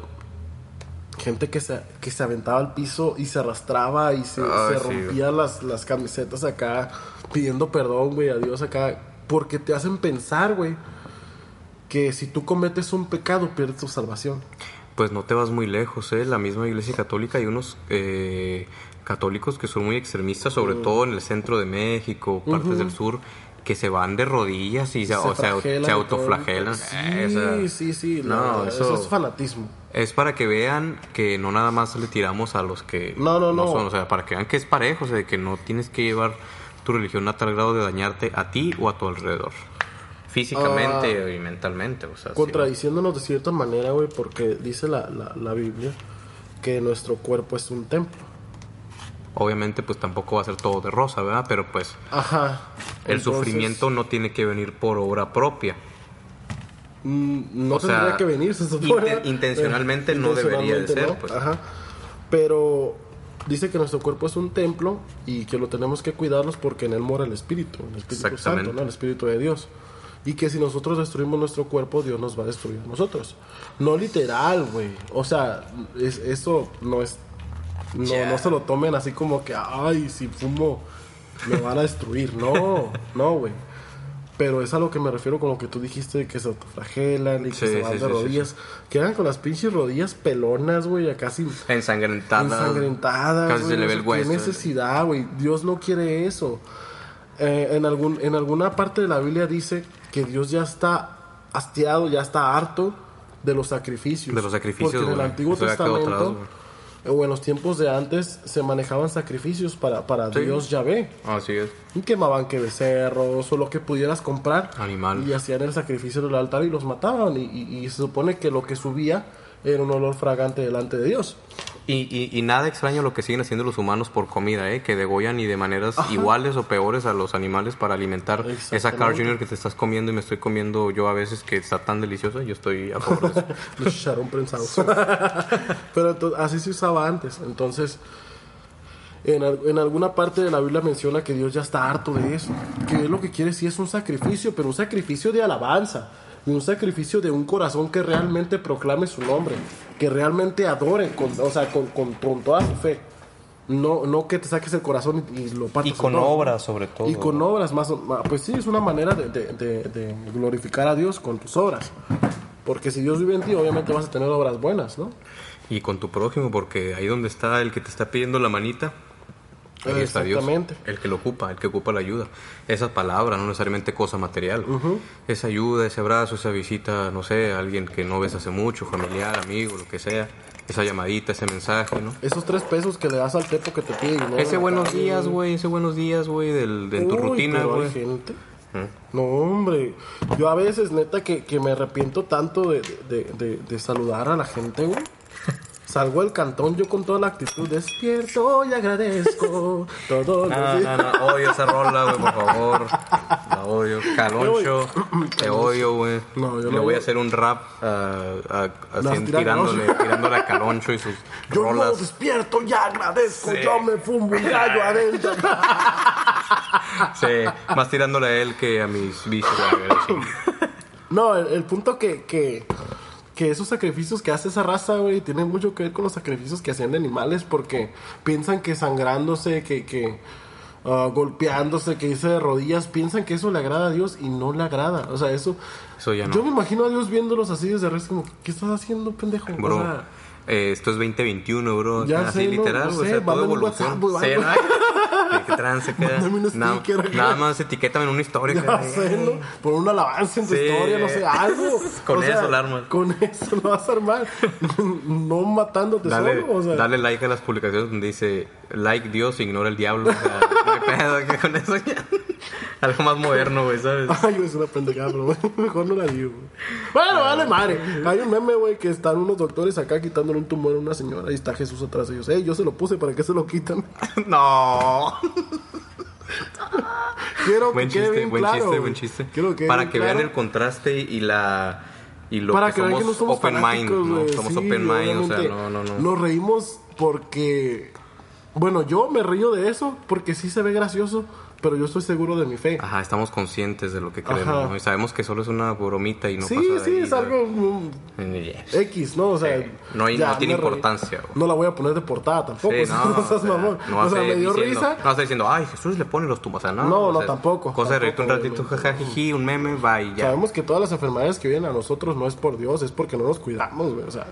A: gente que se, que se aventaba al piso y se arrastraba y se,
B: Ay,
A: se
B: sí,
A: rompía las, las camisetas acá pidiendo perdón, güey, a Dios acá. Porque te hacen pensar, güey, que si tú cometes un pecado pierdes tu salvación.
B: Pues no te vas muy lejos, ¿eh? La misma iglesia católica hay unos eh, católicos que son muy extremistas, sobre todo en el centro de México, partes del sur, que se van de rodillas y se, o autoflagelan.
A: Sí, sí, sí.
B: No,
A: no,
B: eso-
A: eso es fanatismo.
B: Es para que vean que no nada más le tiramos a los que
A: No, no, no.
B: son, o sea, para que vean que es parejo, o sea, que no tienes que llevar tu religión a tal grado de dañarte a ti o a tu alrededor. Físicamente y mentalmente, o sea, sí.
A: Contradiciéndonos de cierta manera, güey, porque dice la, la, la Biblia que nuestro cuerpo es un templo.
B: Obviamente, pues tampoco va a ser todo de rosa, ¿verdad? Pero pues
A: Ajá.
B: el
A: Entonces,
B: sufrimiento no tiene que venir por obra propia.
A: mm, no
B: O sea,
A: tendría que venir, se supone.
B: inte- intencionalmente no debería de ser,
A: no.
B: pues.
A: Ajá. Pero dice que nuestro cuerpo es un templo y que lo tenemos que cuidarlos porque en él mora el Espíritu, el Espíritu. Santo, ¿no? el Espíritu de Dios. Y que si nosotros destruimos nuestro cuerpo, Dios nos va a destruir a nosotros. No literal, güey. O sea, es- eso no es... No, no se lo tomen así como que, ay, si fumo, me van a destruir. No, [LAUGHS] no, güey. Pero es a lo que me refiero con lo que tú dijiste que se autoflagelan y que
B: Sí,
A: se van
B: sí,
A: de
B: sí,
A: rodillas. Quedan con las pinches rodillas pelonas, güey, ya casi
B: Ensangrentadas.
A: ensangrentadas.
B: Casi se
A: güey,
B: le ve el hueso.
A: ¿Qué necesidad, güey? Dios no quiere eso. Eh, en, algún, en alguna parte de la Biblia dice que Dios ya está hastiado, ya está harto de los sacrificios.
B: De los sacrificios,
A: Porque en el. Antiguo
B: quedó
A: Testamento. O en los tiempos de antes se manejaban sacrificios para, para
B: Sí.
A: Dios Yahvé.
B: Así es.
A: Y quemaban que becerros o lo que pudieras comprar.
B: Animal.
A: Y hacían el sacrificio del altar y los mataban. Y, y- y se supone que lo que subía era un olor fragante delante de Dios.
B: Y, y, y nada extraño lo que siguen haciendo los humanos por comida, ¿eh? Que degollan y de maneras iguales o peores a los animales para alimentar esa. Carl Jr. que te estás comiendo y me estoy comiendo yo a veces que está tan deliciosa. Yo estoy a favor de eso. [LAUGHS]
A: Los chicharrón prensado. [LAUGHS] Pero ento- así se usaba antes. Entonces, en, en alguna parte de la Biblia menciona que Dios ya está harto de eso. Que Él lo que quiere sí es un sacrificio, pero un sacrificio de alabanza. Y un sacrificio de un corazón que realmente proclame su nombre. Que realmente adore, con, o sea, con, con- con toda su fe. No, no que te saques el corazón y, y lo partas.
B: Y con
A: dos.
B: obras, sobre todo.
A: Y con obras más, ma- pues sí, es una manera de, de- de- de glorificar a Dios con tus obras. Porque si Dios vive en ti, obviamente vas a tener obras buenas, ¿no?
B: Y con tu prójimo, porque ahí donde está el que te está pidiendo la manita, ahí está Dios.
A: Exactamente.
B: El que lo ocupa, el que ocupa la ayuda. Esa palabra, no necesariamente cosa material. Esa ayuda, ese abrazo, esa visita, no sé, a alguien que no ves hace mucho, familiar, amigo, lo que sea. Esa llamadita, ese mensaje, ¿no?
A: Esos tres pesos que le das al tepo que te pide.
B: Ese buenos días, güey, ese buenos días, güey, de tu rutina, güey.
A: gente.
B: ¿Mm?
A: No, hombre. Yo a veces, neta, que, que me arrepiento tanto de, de, de- de saludar a la gente, güey. Salgo del cantón yo con toda la actitud, despierto y agradezco [LAUGHS] todos los
B: No,
A: días.
B: no, no, odio esa rola, güey, por favor. La odio. Caloncho, te odio, güey.
A: No, yo
B: Le
A: no-
B: voy a hacer un rap a, a- así,
A: Las tira
B: tirándole, a Caloncho y sus [LAUGHS]
A: Yo no
B: rolas.
A: despierto y agradezco,
B: Sí.
A: yo me fumo un gallo [LAUGHS] adentro.
B: Sí, más tirándole a él que a mis bichos.
A: No, el, el punto que, que, que esos sacrificios que hace esa raza, güey, tienen mucho que ver con los sacrificios que hacían de animales porque piensan que sangrándose, que, que ah, golpeándose, que irse de rodillas, piensan que eso le agrada a Dios y no le agrada. O sea, eso...
B: Eso ya no.
A: Yo me imagino a Dios viéndolos así desde arriba, como, ¿qué estás haciendo, pendejo? O sea,
B: eh, esto es 2021, bro.
A: Ya
B: así
A: sé, no,
B: literal,
A: no
B: güey,
A: sé,
B: o sea, todo evolución. ¿no? ¿Qué trance queda? [LAUGHS] Nada, más etiquétame en una historia. [LAUGHS]
A: ya sé, ¿no? Por una alabanza en tu
B: Sí.
A: historia, no sé, algo. [LAUGHS]
B: Con
A: O sea,
B: eso la armas.
A: Con eso lo vas a armar. no matándote
B: Dale,
A: solo, o sea.
B: dale like a las publicaciones donde dice like Dios, ignora el diablo. O sea, qué pedo que con eso ya. Algo más moderno, güey, ¿sabes?
A: Ay, es una pendejada, pero mejor no la digo. Bueno, vale madre. Hay un meme, güey, que están unos doctores acá un tumor a una señora y está Jesús atrás de ellos. Ey, yo se lo puse, ¿para qué se lo quitan? [LAUGHS]
B: No.
A: Quiero
B: Buen
A: que quede
B: chiste,
A: bien
B: buen
A: claro.
B: chiste, buen chiste.
A: Quiero que quede
B: Para que vean el contraste y la y lo
A: Para
B: que,
A: que vean
B: somos,
A: que no somos
B: open mind, ¿no? Somos
A: Sí,
B: open mind, o sea, no, no, no.
A: Nos reímos porque... Bueno, yo me río de eso porque sí se ve gracioso, pero yo estoy seguro de mi fe.
B: Ajá, estamos conscientes de lo que creemos, ¿no? Y sabemos que solo es una bromita y no
A: sí,
B: pasa
A: sí,
B: ahí,
A: es algo mm,
B: Yes.
A: X, ¿no? O sea,
B: Sí. No hay-
A: ya,
B: no tiene importancia, güey.
A: No la voy a poner de portada tampoco.
B: Sí, [LAUGHS] no,
A: no seas
B: o sea,
A: mamón.
B: no
A: o sea, me dio
B: diciendo,
A: risa.
B: No vas a diciendo, ay, Jesús le pone los. O sea, no,
A: No, no, tampoco,
B: Cosa de reírte un ratito, jajajiji, un meme, va y ya.
A: Sabemos que todas las enfermedades que vienen a nosotros no es por Dios, es porque no nos cuidamos, güey. O sea,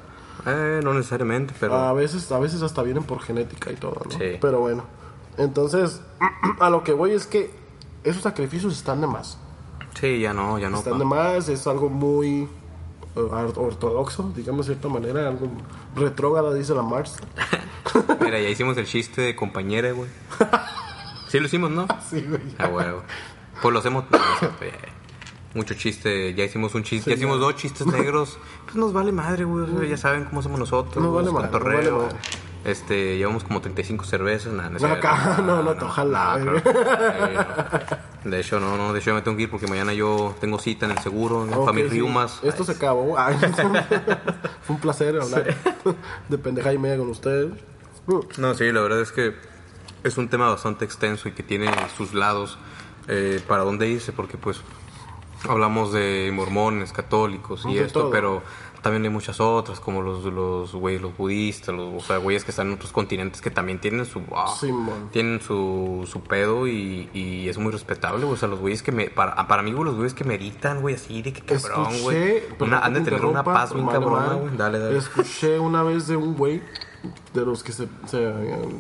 B: Eh, no necesariamente, pero...
A: a veces, a veces hasta vienen por genética y todo, ¿no?
B: Sí.
A: Pero bueno. Entonces, a lo que voy es que esos sacrificios están de más.
B: Sí, ya no, ya no.
A: están
B: pa.
A: de más, es algo muy eh, or- ortodoxo, digamos de cierta manera, algo retrógrada, dice la Marx. [LAUGHS]
B: Mira, ya hicimos el chiste de compañera, güey. [LAUGHS] Sí lo hicimos, ¿no? [LAUGHS]
A: Sí, güey.
B: Ah, huevo. Pues lo hacemos. no. Mucho chiste, ya hicimos un chiste, ya hicimos dos chistes negros. Pues nos vale madre, güey. o sea, ya saben cómo somos nosotros.
A: Nos vale madre,
B: cotorreo.
A: nos vale madre.
B: Este, llevamos como 35 cervezas. Nada, [LAUGHS] no,
A: No, acá, no, no ojalá,
B: claro. [LAUGHS] De hecho, no, no, de hecho yo me tengo que ir porque mañana yo tengo cita en el seguro,
A: Ok,
B: para mis
A: sí.
B: riumas.
A: Esto se acabó. [LAUGHS] Ay, Fue un placer hablar de pendeja y media con ustedes.
B: No, sí, la verdad es que es un tema bastante extenso y que tiene sus lados eh, para dónde irse, porque pues hablamos de mormones, católicos y
A: De
B: esto,
A: todo.
B: pero también hay muchas otras, como los los güeyes, los budistas, los, o sea, güeyes que están en otros continentes que también tienen su ah,
A: Simón.
B: tienen su, su pedo y, y es muy respetable, o sea, los güeyes que me, para, para mí, güey, los güeyes que meditan, güey, así de que cabrón, güey. Han de tener una paz bien cabrona, güey. Dale, dale.
A: Escuché una vez de un güey de los que se, se,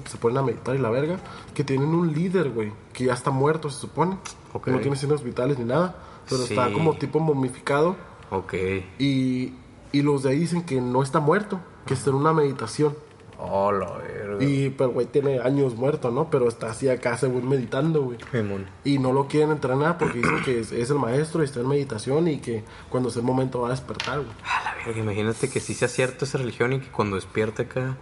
A: se ponen a meditar y la verga, que tienen un líder, güey, que ya está muerto, se supone.
B: Ok.
A: No tiene signos vitales ni nada, pero
B: Sí.
A: está como tipo momificado.
B: Ok.
A: Y, y los de ahí dicen que no está muerto, que está en una meditación.
B: Oh, la verga.
A: Y, pero güey tiene años muerto, ¿no? Pero está así acá, según meditando, güey. Y no lo quieren entrenar porque dicen que es, es el maestro y está en meditación y que cuando sea el momento va a despertar, güey.
B: A la verga, imagínate que sí sea cierta esa religión y que cuando despierte acá.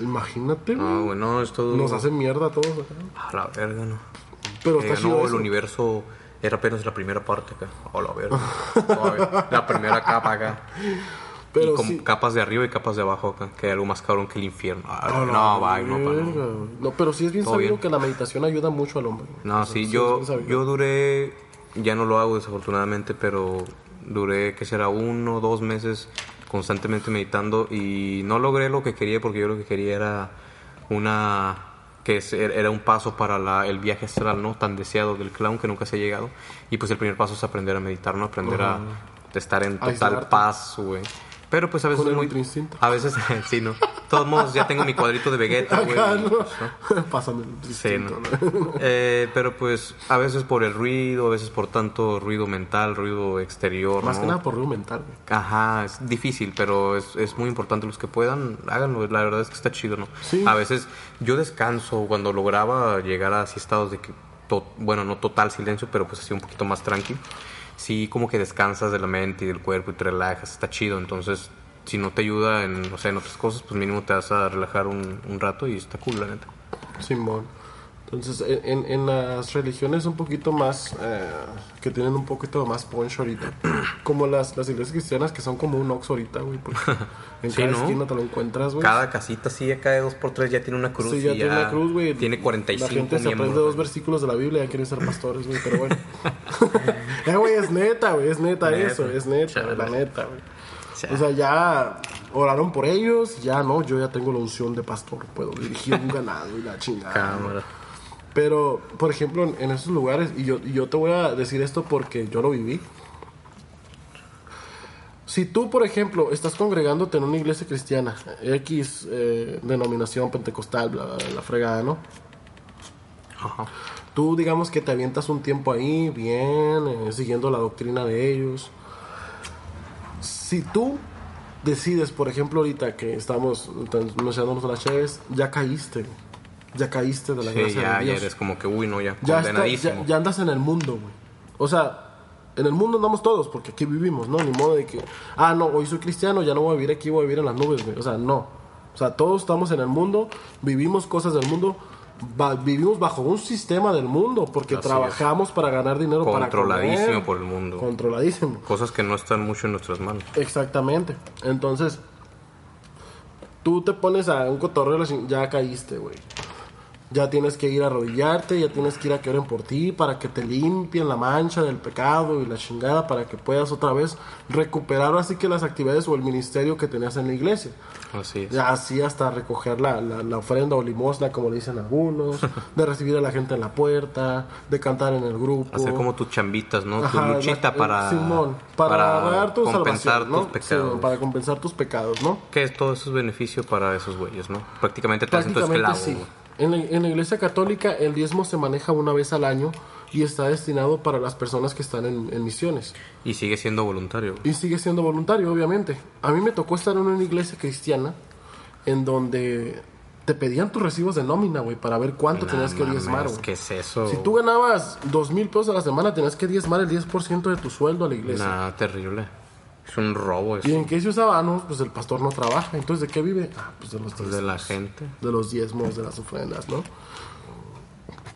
A: Imagínate, güey.
B: No, güey, no, es todo.
A: Nos hacen mierda a todos acá.
B: A la verga, no.
A: Pero
B: Que
A: está chido
B: no, el
A: eso.
B: universo era apenas la primera parte acá. A la verga. Todavía. la primera capa acá.
A: Pero
B: y con
A: sí.
B: capas de arriba y capas de abajo acá. Que hay algo más cabrón que el infierno. Ah,
A: No,
B: bye, no, pa,
A: verga,
B: no.
A: pero sí es bien
B: Todo
A: sabido
B: bien.
A: que la meditación ayuda mucho al hombre.
B: No,
A: O sea,
B: sí, yo, yo duré, ya no lo hago desafortunadamente, pero duré, que será, uno o dos meses constantemente meditando y no logré lo que quería porque yo lo que quería era una, que es- er, era un paso para la- el viaje astral, ¿no? Tan deseado del clown que nunca se ha llegado. Y pues el primer paso es aprender a meditar, ¿no? Aprender a estar en total
A: Aislarte.
B: paz, güey. Pero pues a veces
A: el
B: muy...
A: Instinto.
B: A veces, [LAUGHS] sí, ¿no? Todos modos, ya tengo mi cuadrito de Vegeta, güey.
A: ¿no? el
B: Sí,
A: distinto,
B: ¿no?
A: ¿no? [LAUGHS] [LAUGHS]
B: Eh, pero pues a veces por el ruido, a veces por tanto ruido mental, ruido exterior.
A: Más que nada por ruido mental, güey.
B: Ajá, es difícil, pero es, es muy importante los que puedan, háganlo. La verdad es que está chido, ¿no?
A: Sí.
B: A veces yo descanso cuando lograba llegar a así estados de que, to- bueno, no total silencio, pero pues así un poquito más tranqui. Sí, como que descansas de la mente y del cuerpo y te relajas, está chido. Entonces, si no te ayuda en, no sé, en otras cosas, pues mínimo te vas a relajar un, un rato y está cool, la neta.
A: Simón. Entonces, en, en- las religiones un poquito más, eh, que tienen un poquito más punch ahorita, [CLEARS THROAT] como las, las iglesias cristianas que son como un ox ahorita, güey, porque [LAUGHS] en
B: Sí,
A: cada
B: ¿no?
A: esquina te lo encuentras, güey.
B: Cada casita sí, acá de dos por tres ya tiene una cruz.
A: Sí,
B: y
A: ya tiene una cruz, güey.
B: Tiene 45
A: La gente se aprende
B: miembros,
A: dos versículos de la Biblia y ya quieren ser pastores, güey, pero bueno. [LAUGHS] [LAUGHS] Eh, güey, es neta, güey, es neta,
B: Neta.
A: eso, es neta, la neta, güey. O sea, ya oraron por ellos, ya no, yo ya tengo la unción de pastor, puedo dirigir un ganado y la chingada.
B: Cámara.
A: Pero, por ejemplo, en, en esos lugares, y yo, y yo te voy a decir esto porque yo lo viví. Si tú, por ejemplo, estás congregándote en una iglesia cristiana, X eh, denominación pentecostal, bla, bla, bla, la fregada, ¿no?
B: Ajá.
A: Tú, digamos que te avientas un tiempo ahí, bien, eh, siguiendo la doctrina de ellos. Si tú decides, por ejemplo, ahorita que estamos mencionándonos las chaves, ya caíste, ya caíste de la
B: Sí,
A: gracia
B: ya,
A: de
B: ya eres como que, uy, no, ya,
A: ya, está-
B: condenadísimo.
A: ya, ya andas en el mundo, güey. O sea, en el mundo andamos todos, porque aquí vivimos, ¿no? Ni modo de que, ah, no, hoy soy cristiano, ya no voy a vivir aquí, voy a vivir en las nubes, güey. O sea, no. O sea, todos estamos en el mundo, vivimos cosas del mundo, va- vivimos bajo un sistema del mundo, porque
B: Así
A: trabajamos para ganar dinero para
B: Controladísimo
A: comer.
B: por el mundo.
A: Controladísimo.
B: Cosas que no están mucho en nuestras manos.
A: Exactamente. Entonces, tú te pones a un cotorreo, ya caíste, güey. Ya tienes que ir a arrodillarte, ya tienes que ir a que oren por ti para que te limpien la mancha del pecado y la chingada para que puedas otra vez recuperar así que las actividades o el ministerio que tenías en la iglesia.
B: Así es.
A: Ya así hasta recoger la, la, la ofrenda o limosna, como le dicen algunos, [LAUGHS] de recibir a la gente en la puerta, de cantar en el grupo.
B: Hacer como tus chambitas, ¿no?
A: Ajá,
B: tu luchita
A: la-
B: para,
A: Simón, para, tu
B: compensar
A: salvación, ¿no?
B: tus pecados.
A: Sí, para compensar tus pecados, ¿no?
B: Que es todo eso es beneficio para esos güeyes, ¿no? Prácticamente te hacen tu
A: Prácticamente
B: esclavo.
A: sí. En la, en la iglesia católica el diezmo se maneja una vez al año y está destinado para las personas que están en, en misiones.
B: Y sigue siendo voluntario.
A: Y sigue siendo voluntario, obviamente. A mí me tocó estar en una iglesia cristiana en donde te pedían tus recibos de nómina, güey, para ver cuánto tenías que diezmar, güey.
B: ¿Qué es eso?
A: Si tú ganabas dos mil pesos a la semana, tenías que diezmar el 10% de tu sueldo a la iglesia.
B: Nah, terrible. Es un robo eso.
A: ¿Y en qué? Ah, no, pues el pastor no trabaja. Entonces, ¿de qué vive? Ah, pues de los
B: Pues
A: diezmos.
B: de la gente.
A: De los diezmos, de las ofrendas, ¿no?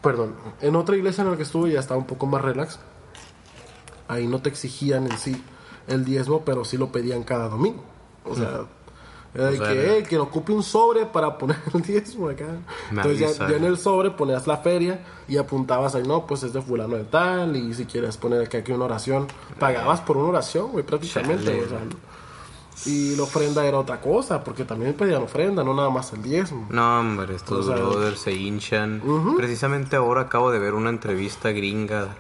A: perdón, en otra iglesia en la que estuve ya estaba un poco más relax. Ahí no te exigían en sí el diezmo, pero sí lo pedían cada domingo. O sea,
B: Sea,
A: que,
B: era-
A: "Eh, que ocupe un sobre para poner [LAUGHS] el diezmo acá. Entonces ya, en el sobre ponías la feria y apuntabas ahí, no, pues es de fulano de tal, y si quieres poner aquí, aquí una oración, pagabas por una oración, güey, prácticamente.
B: Chale,
A: o sea, y la ofrenda era otra cosa, porque también pedían ofrenda, no nada más el diezmo.
B: No, hombre, estos brothers se hinchan. Precisamente ahora acabo de ver una entrevista gringa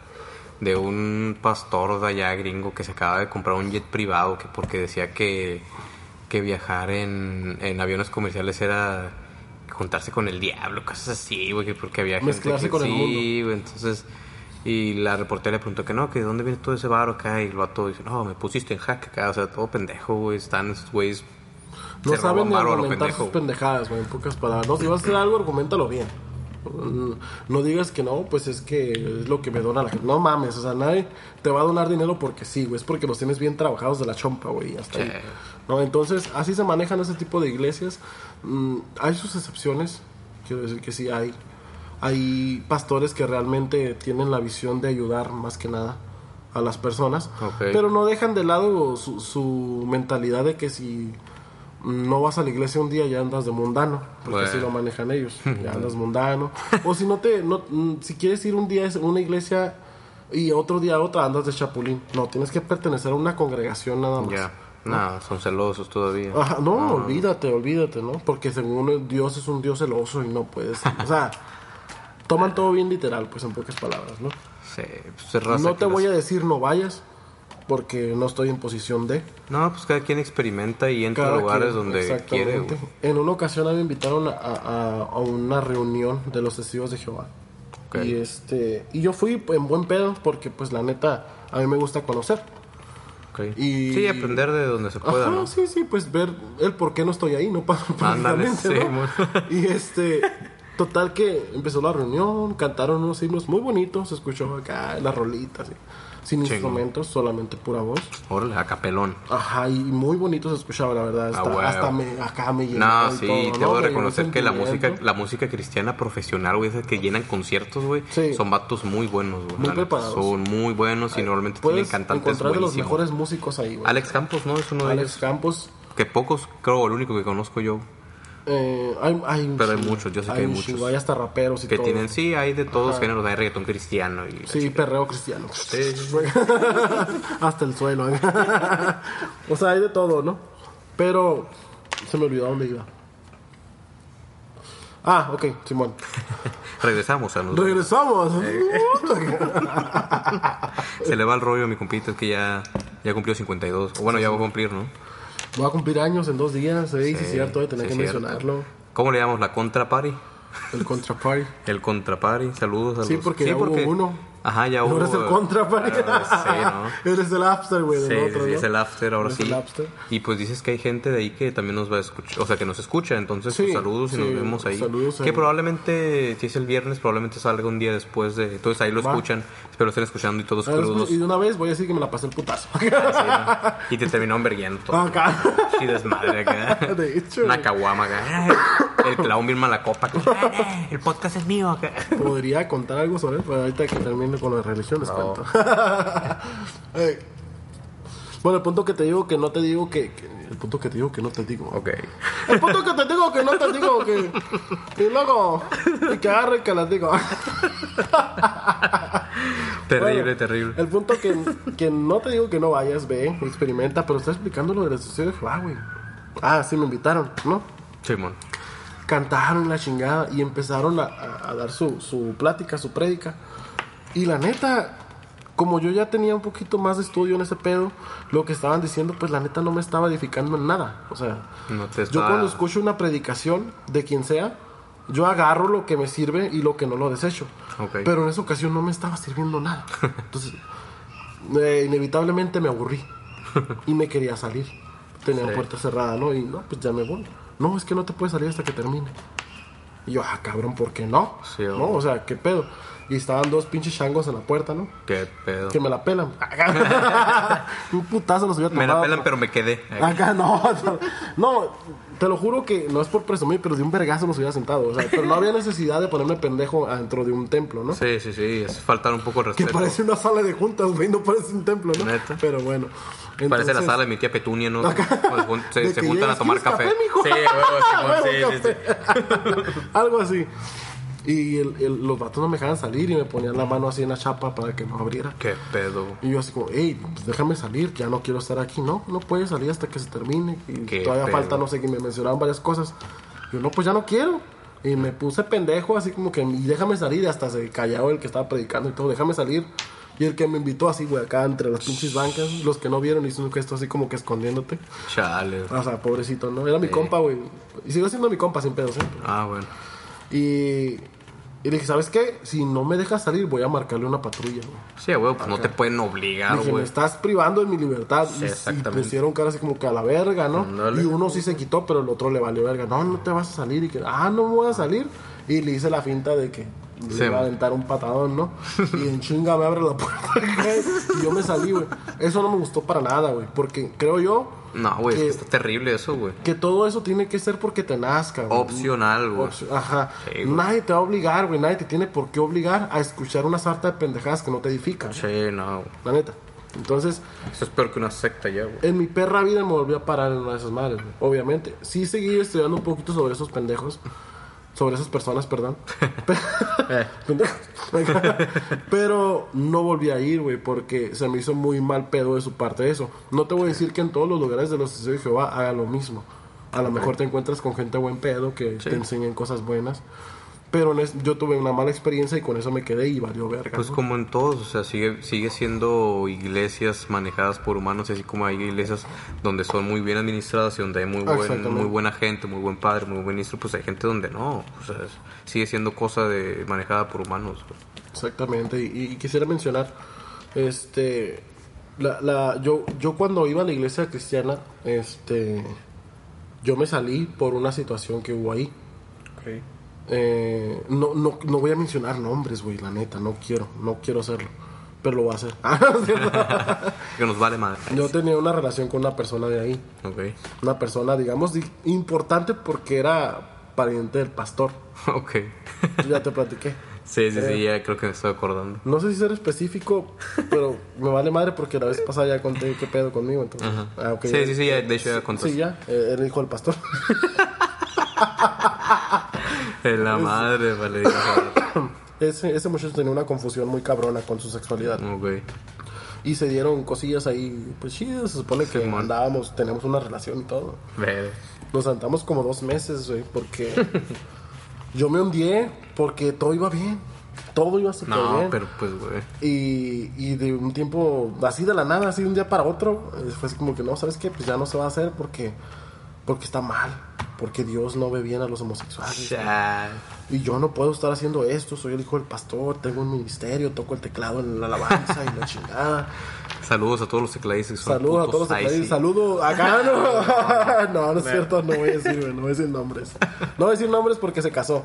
B: de un pastor de allá gringo que se acaba de comprar un jet privado que porque decía que, que viajar en, en aviones comerciales era juntarse con el diablo, cosas así, güey, que porque había gente
A: Mezclarse
B: que
A: con el
B: sí,
A: mundo.
B: güey, entonces y la reportera le preguntó que no, que de dónde viene todo ese varo acá y el vato dice, "No, me pusiste en jaque acá", o sea, todo pendejo, güey, están estos güeyes
A: No saben ni argumentar
B: pendejo.
A: sus pendejadas, güey, en pocas palabras. No, si vas a hacer algo, argumentalo bien. No digas que no, pues es que es lo que me dona la gente. No mames, o sea, nadie te va a donar dinero porque sí, güey. Es porque los tienes bien trabajados de la chompa, güey. Hasta ahí. No, entonces, así se manejan ese tipo de iglesias. Mm, hay sus excepciones, quiero decir que sí hay. Hay pastores que realmente tienen la visión de ayudar más que nada a las personas, pero no dejan de lado su, su mentalidad de que si no vas a la iglesia un día ya andas de mundano, porque
B: Bueno.
A: así lo manejan ellos, [LAUGHS] ya andas mundano. o si no te, no, mm, si quieres ir un día a una iglesia y otro día a otra andas de chapulín, no, tienes que pertenecer a una congregación nada más.
B: Ya, no, son celosos todavía.
A: Ajá, no, olvídate, olvídate, ¿no? Porque según Dios es un Dios celoso y no puedes. O sea, toman todo bien literal, pues en pocas palabras, ¿no?
B: Sí, pues raza
A: No te voy a decir no vayas, porque no estoy en posición de.
B: No, pues cada quien experimenta y entra a lugares
A: quien,
B: donde quiere. güey.
A: En una ocasión a mí me invitaron a, a- a una reunión de los testigos de Jehová.
B: Ok.
A: Y este y yo fui en buen pedo porque pues la neta a mí me gusta conocer.
B: Ok.
A: Y-
B: Sí, aprender de donde se pueda,
A: Ajá,
B: ¿no?
A: sí, sí, pues ver el por qué no estoy ahí, no pasa
B: Ándale, sí,
A: ¿no? Y este, [LAUGHS] total que empezó la reunión, cantaron unos himnos muy bonitos, se escuchó acá las rolitas, sin instrumentos, solamente pura voz.
B: Órale, a capelón.
A: Ajá, y muy bonito se escuchaba, la verdad. Hasta, hasta me, acá me llenó.
B: No, sí,
A: todo,
B: debo
A: ¿no?
B: de
A: Me llenó
B: reconocer que la música, la música cristiana profesional, güey, esas que llenan conciertos, güey,
A: Sí.
B: son vatos muy buenos, güey.
A: Muy preparados.
B: Son muy buenos y normalmente tienen cantantes
A: encontrar de los
B: buenísimos.
A: mejores músicos ahí, güey.
B: Alex Campos, ¿no? Es uno de
A: Alex
B: ellos.
A: Campos.
B: Que pocos, creo, el único que conozco yo.
A: Eh, hay, hay
B: Pero hay muchos, yo sé que hay muchos.
A: chingo, Hay hasta raperos y
B: Que
A: todo.
B: tienen, sí, hay de todos
A: Ajá.
B: géneros, hay reggaetón cristiano y...
A: Sí, perreo cristiano.
B: Sí. [LAUGHS]
A: Hasta el suelo. ¿eh? [LAUGHS] o sea, hay de todo, ¿no? Pero se me olvidó dónde iba. Ah, ok, Simón. [LAUGHS]
B: Regresamos a los...
A: Regresamos.
B: Se le va el rollo a mi compita, es que ya, ya cumplió 52. O bueno, ya va a cumplir, ¿no?
A: Voy a cumplir años en dos días, ¿eh? Sí, sí, cierto, de tener
B: sí,
A: que
B: cierto.
A: mencionarlo.
B: ¿Cómo le llamamos? ¿La contra party?
A: El contraparty. [LAUGHS]
B: El contra party, saludos a
A: Sí, porque ya hubo uno.
B: Ajá, ya hubo...
A: Ahora es el contraparty.
B: Ah, sí, ¿no? [LAUGHS]
A: Eres el after, güey,
B: Sí,
A: otro,
B: sí,
A: ¿no?
B: es el after, ahora sí.
A: after.
B: Y pues dices que hay gente de ahí que también nos va a escuchar, o sea, que nos escucha, entonces
A: Sí,
B: pues, saludos y
A: sí,
B: nos vemos ahí.
A: saludos
B: que
A: ahí.
B: probablemente, si es el viernes, probablemente salga un día después de... Entonces ahí lo
A: Va.
B: escuchan, espero estén escuchando y todos
A: ver,
B: crudos.
A: Y de una vez voy a decir que me la pasé el putazo.
B: Sí, ¿no? Y te terminó enverguiendo todo.
A: Acá.
B: Y desmadre acá. [LAUGHS]
A: De hecho,
B: Una caguama acá. El clown bien mala copa. [LAUGHS] El podcast es mío acá.
A: Podría contar algo sobre él, pero ahorita que termine con la religión les cuento. [LAUGHS] Eh, bueno, el punto que te digo que no te digo que, que- El punto que te digo que no te digo.
B: Ok.
A: El punto que te digo que no te digo que... Y luego... Y que agarre que las digo. [LAUGHS]
B: Terrible,
A: Bueno,
B: terrible.
A: El punto que, que no te digo que no vayas, ve, experimenta, pero está explicando lo de la sociedad de Jehová, güey. Ah, sí, me invitaron, ¿no?
B: Simón.
A: cantaron la chingada y empezaron a, a- a dar su, su plática, su prédica. Y la neta, como yo ya tenía un poquito más de estudio en ese pedo, lo que estaban diciendo, pues la neta no me estaba edificando en nada. O sea,
B: No te
A: yo cuando escucho una predicación de quien sea, yo agarro lo que me sirve y lo que no lo desecho.
B: Ok.
A: Pero en esa ocasión no me estaba sirviendo nada. Entonces, eh, inevitablemente me aburrí y me quería salir. Tenía
B: Sí.
A: puerta cerrada, ¿no? Y no, pues ya me voy. No, es que no te puedes salir hasta que termine. Y yo, ah, cabrón, ¿por qué no?
B: Sí,
A: ¿No? O sea, ¿qué pedo? Y estaban dos pinches changos en la puerta, ¿no?
B: Qué pedo.
A: Que me la pelan. [LAUGHS] [LAUGHS] Un putazo nos hubiera
B: Me la
A: tomado.
B: pelan, pero me quedé.
A: Acá [LAUGHS] no, no, no, te lo juro que no es por presumir, pero de un vergazo nos hubiera sentado. O sea, pero no había necesidad de ponerme pendejo adentro de un templo, ¿no?
B: Sí, sí, sí, es faltar un poco el
A: Que
B: respeto.
A: parece una sala de juntas, güey, no parece un templo, ¿no?
B: Neta.
A: Pero bueno.
B: Parece la sala de mi tía Petunia, ¿no? Pues, se,
A: De
B: se
A: que
B: juntan a tomar
A: ¿quieres
B: café.
A: café?
B: Sí, huevo, Simón,
A: Huevo,
B: sí, sí, sí.
A: Algo así. Y el- el- los vatos no me dejaban salir y me ponían la mano así en la chapa para que no abriera.
B: Qué pedo.
A: Y yo así como, hey, pues déjame salir, ya no quiero estar aquí. No, no puedes salir hasta que se termine. Y
B: Qué
A: todavía
B: pedo.
A: falta, no sé, que me mencionaban varias cosas. Yo, no, pues ya no quiero. Y me puse pendejo, así como que, y déjame salir. Y hasta se callaba el que estaba predicando y todo, déjame salir. Y el que me invitó así, güey, acá entre las pinches bancas, los que no vieron, hizo un gesto así como que escondiéndote.
B: Chale.
A: O sea, pobrecito, ¿no? Era mi compa, güey. Y sigo siendo mi compa sin pedos, ¿eh?
B: Ah, bueno.
A: Y, y le dije, ¿sabes qué? Si no me dejas salir, voy a marcarle una patrulla, güey.
B: Sí, güey, pues no te pueden obligar,
A: Dije, me
B: güey.
A: estás privando de mi libertad.
B: Sí,
A: y, pusieron cara así como que a la verga, ¿no? Y uno sí se quitó, pero el otro le valió verga. No, no te vas a salir. Y que, ah, no me voy a salir. Y le hice la finta de que
B: Sí,
A: le iba a aventar un patadón, ¿no? Y en chinga me abre la puerta. [LAUGHS] y yo me salí, güey. Eso no me gustó para nada, güey. Porque creo yo
B: No, güey, es
A: que-
B: está terrible eso, güey.
A: que todo eso tiene que ser porque te nazca, güey.
B: Opcional, güey.
A: Opci- Ajá.
B: Sí.
A: Nadie te va a obligar, güey. Nadie te tiene por qué obligar a escuchar una sarta de pendejadas que no te edifican.
B: Sí, no.
A: La neta. Entonces,
B: Eso es peor que una secta ya, güey.
A: en mi perra vida me volví a parar en una de esas madres, güey. Obviamente. Sí seguí estudiando un poquito sobre esos pendejos. Sobre esas personas, perdón. [LAUGHS]
B: Eh. [LAUGHS]
A: Pero no volví a ir, güey, porque se me hizo muy mal pedo de su parte eso. No te voy a decir que en todos los lugares de los testigos de Jehová haga lo mismo. A lo mejor te encuentras con gente buen pedo que te enseñen cosas buenas. Pero en es- yo tuve una mala experiencia y con eso me quedé y valió verga.
B: Pues
A: ¿no?
B: como en todos, o sea, sigue, sigue siendo iglesias manejadas por humanos, así como hay iglesias donde son muy bien administradas y donde hay muy, buen, muy buena gente, muy buen padre, muy buen ministro, pues hay gente donde no, o sea, es- sigue siendo cosa de manejada por humanos.
A: Exactamente, y, y quisiera mencionar, este, la, la, yo, yo cuando iba a la iglesia cristiana, este, yo me salí por una situación que hubo ahí. Eh, no, no, no voy a mencionar nombres, güey, la neta, no quiero, no quiero hacerlo, pero lo voy a hacer. [LAUGHS] Ah.
B: Que nos vale madre.
A: yo tenía una relación con una persona de ahí,
B: Ok,
A: una persona, digamos, di- importante porque era pariente del pastor. [LAUGHS]
B: ok.
A: Ya te platiqué.
B: Sí, sí,
A: Eh.
B: sí, ya creo que me estoy acordando.
A: No sé si ser específico, pero me vale madre porque la vez pasada ya conté qué pedo conmigo. Entonces. Ah,
B: Sí, sí, sí, ya, de hecho ya contaste.
A: Sí, ya, eh, era hijo del pastor. [LAUGHS]
B: En la madre, vale. [COUGHS]
A: ese, ese muchacho tenía una confusión muy cabrona con su sexualidad.
B: ok.
A: Y se dieron cosillas ahí, pues chidas. Se supone que
B: Simón.
A: andábamos, tenemos una relación y todo.
B: Ver.
A: Nos andamos como dos meses, güey, porque [LAUGHS] yo me hundí porque todo iba bien. Todo iba súper
B: No,
A: bien.
B: pero pues, güey.
A: Y, y de un tiempo, así de la nada, así de un día para otro, eh, fue así como que no, ¿sabes qué? Pues ya no se va a hacer porque, porque está mal, porque Dios no ve bien a los homosexuales. Y yo no puedo estar haciendo esto, soy el hijo del pastor, tengo un ministerio, toco el teclado en la alabanza y la [LAUGHS] chingada.
B: Saludos a todos los tecladistas.
A: Saludos a todos los tecladistas, saludos acá, no, [LAUGHS] no, no es cierto, no voy a decir, no voy a decir nombres. No voy a decir nombres porque se casó.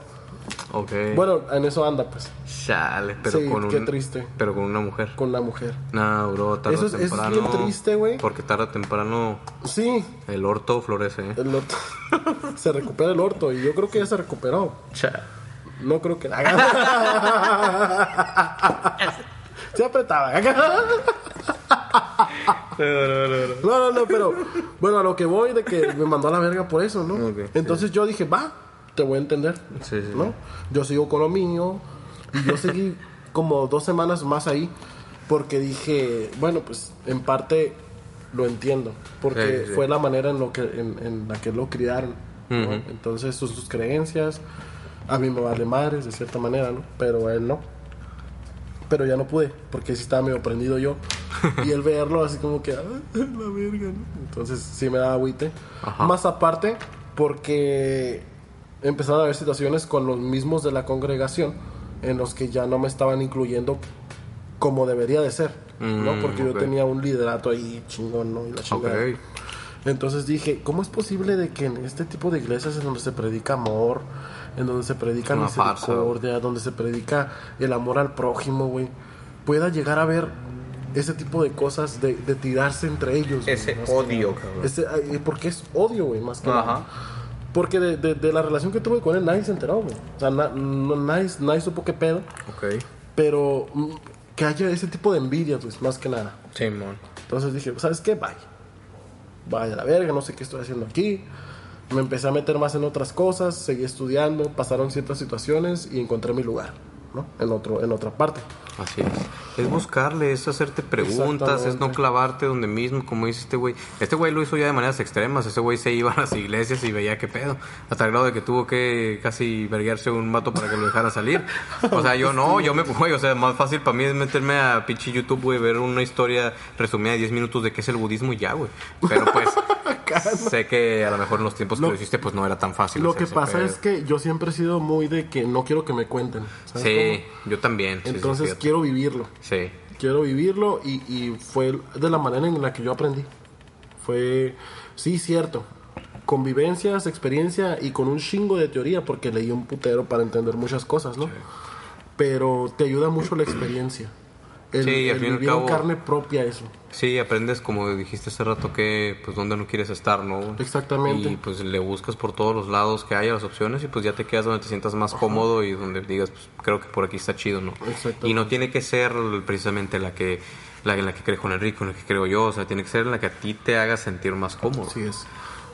B: Ok.
A: Bueno, en eso anda, pues,
B: Chale, pero
A: Sí,
B: con
A: qué
B: un...
A: triste.
B: Pero con una mujer.
A: con una mujer.
B: No, bro, tarde
A: Eso
B: o
A: es- eso es
B: temprano.
A: bien triste, güey.
B: Porque tarde o temprano
A: Sí,
B: el orto florece, ¿eh?
A: El orto. [LAUGHS] se recupera el orto y yo creo que ya se recuperó.
B: Cha.
A: No creo que [LAUGHS] Se apretaba. [LAUGHS] No, no, no, pero bueno, a lo que voy de que me mandó a la verga por eso, ¿no? Entonces yo dije, va, te voy a entender.
B: Sí, sí,
A: ¿no? Yo sigo con lo mío y yo seguí como dos semanas más ahí porque dije, bueno, pues en parte lo entiendo porque
B: Sí, sí.
A: fue la manera en, lo que, en, en la que lo criaron. ¿no? Entonces sus, sus creencias, a mí me vale madres de cierta manera, ¿no? Pero a él no. Pero ya no pude, porque sí estaba medio prendido yo. Y el verlo así como que, [LAUGHS] "Ah, la verga, ¿no? Entonces sí me daba agüite.
B: Ajá.
A: Más aparte, porque empezaron a haber situaciones con los mismos de la congregación en los que ya no me estaban incluyendo como debería de ser, ¿no?
B: Mm,
A: Porque
B: ok.
A: yo tenía un liderato ahí chingón, ¿no? Y la
B: Ok.
A: chingada. Entonces dije, ¿cómo es posible de que en este tipo de iglesias en donde se predica amor, en donde se predica
B: farsa,
A: misericordia, donde se predica el amor al prójimo, güey, pueda llegar a ver ese tipo de cosas de, de tirarse entre ellos?
B: Ese
A: que
B: odio, cabrón.
A: Ese- porque es odio, güey, más que
B: Ajá.
A: nada. Porque de, de- de la relación que tuve con él nadie se enteró, güey. O sea, na- no- nadie, nadie supo qué pedo.
B: Ok.
A: Pero mm, que haya ese tipo de envidia, pues, más que nada.
B: Simón.
A: Entonces dije, ¿sabes qué? Bye. Vaya la verga, no sé qué estoy haciendo aquí. Me empecé a meter más en otras cosas, seguí estudiando, pasaron ciertas situaciones y encontré mi lugar, ¿no? En, otro, en otra parte.
B: Así es. Es buscarle, es hacerte preguntas, es no clavarte donde mismo, como dice este güey. Este güey lo hizo ya de maneras extremas. Ese güey se iba a las iglesias y veía qué pedo. Hasta el grado de que tuvo que casi verguearse un vato para que lo dejara salir. O sea, yo no, yo me, güey, o sea, más fácil para mí es meterme a pinche YouTube, güey, ver una historia resumida de 10 minutos de qué es el budismo y ya, güey. Pero pues, sé que a lo mejor en los tiempos que
A: Lo-
B: hiciste, pues no era tan fácil.
A: Lo que pasa
B: pedo.
A: es que yo siempre he sido muy de que no quiero que me cuenten. ¿sabes
B: Sí,
A: cómo?
B: yo también. sí, sí,
A: Entonces quiero vivirlo.
B: Sí.
A: Quiero vivirlo y, y fue de la manera en la que yo aprendí. Fue, sí, cierto. Convivencias, experiencia y con un chingo de teoría porque leí un putero para entender muchas cosas, ¿no? Pero te ayuda mucho la experiencia. El,
B: Sí, al
A: el
B: fin y al cabo-
A: carne propia eso.
B: Sí, aprendes como dijiste hace rato que pues dónde no quieres estar, ¿no?
A: Exactamente.
B: Y pues le buscas por todos los lados que haya las opciones y pues ya te quedas donde te sientas más cómodo y donde digas, pues creo que por aquí está chido, ¿no?
A: Exactamente.
B: Y no tiene que ser precisamente la que la en la que cree con Enrique, en la que creo yo, o sea, tiene que ser en la que a ti te haga sentir más cómodo.
A: Así es.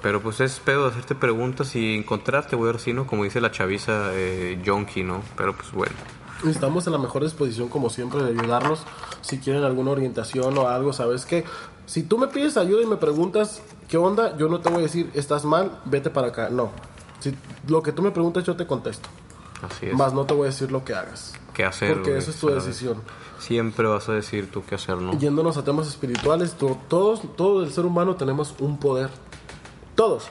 B: Pero pues es pedo de hacerte preguntas y encontrarte, güey, ¿no? Como dice la chaviza eh, Yonki, ¿no? Pero pues bueno.
A: Estamos en la mejor disposición, como siempre, de ayudarlos. Si quieren alguna orientación o algo, ¿sabes qué? Si tú me pides ayuda y me preguntas qué onda, yo no te voy a decir, estás mal, vete para acá. No. Si lo que tú me preguntas, yo te contesto.
B: Así es.
A: Más no te voy a decir lo que hagas.
B: ¿Qué hacer?
A: Porque
B: güey?
A: esa es tu
B: ¿Sabes?
A: decisión.
B: Siempre vas a decir tú qué hacer, ¿no?
A: Yéndonos a temas espirituales, to- todos, todo el ser humano tenemos un poder. Todos.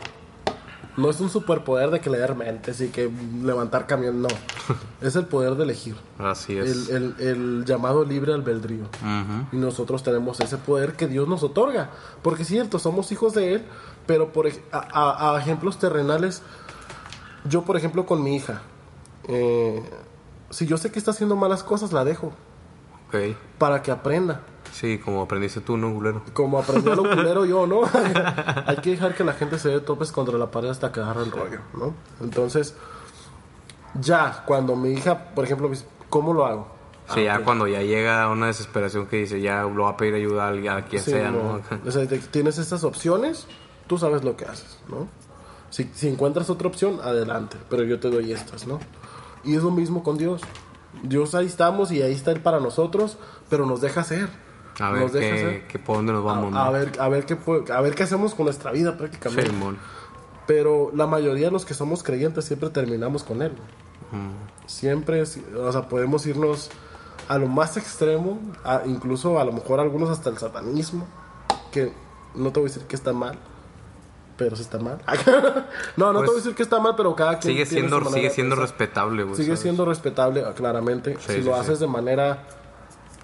A: No es un superpoder de que leer mentes y que levantar camión, no. es el poder de elegir.
B: Así es.
A: El, el- el llamado libre albedrío. Y nosotros tenemos ese poder que Dios nos otorga. Porque es cierto, somos hijos de Él, pero por a, a- a ejemplos terrenales, yo por ejemplo con mi hija, eh, si yo sé que está haciendo malas cosas, la dejo
B: Ok.
A: para que aprenda.
B: Sí, como aprendiste tú, ¿no, culero?
A: Como aprendí lo culero yo, ¿no? [LAUGHS] Hay que dejar que la gente se dé topes contra la pared hasta que agarre el rollo, ¿no? Entonces, ya, cuando mi hija, por ejemplo, me dice, ¿cómo lo hago?
B: Sí, ya
A: Ah, ok.
B: cuando ya llega una desesperación que dice, ya lo va a pedir ayuda a alguien, a quien
A: Sí,
B: sea,
A: no. [LAUGHS] O sea, tienes estas opciones, tú sabes lo que haces, ¿no? Si, si encuentras otra opción, adelante, pero yo te doy estas, ¿no? Y es lo mismo con Dios. Dios ahí estamos y ahí está Él para nosotros, pero nos deja ser.
B: A ver
A: nos
B: qué,
A: ser.
B: qué- por dónde nos vamos,
A: A, a ver, a ver qué a ver qué hacemos con nuestra vida prácticamente.
B: Simón.
A: Pero la mayoría de los que somos creyentes siempre terminamos con él.
B: Mm.
A: Siempre, o sea, podemos irnos a lo más extremo, a- incluso a lo mejor algunos hasta el satanismo, que no te voy a decir que está mal, pero sí está mal. [LAUGHS] no, no te
B: Pues,
A: voy a decir que está mal, pero cada quien
B: Sigue siendo, sigue siendo respetable, güey.
A: Sigue
B: ¿sabes?
A: siendo respetable, claramente,
B: Sí,
A: si
B: sí,
A: lo
B: sí.
A: haces de manera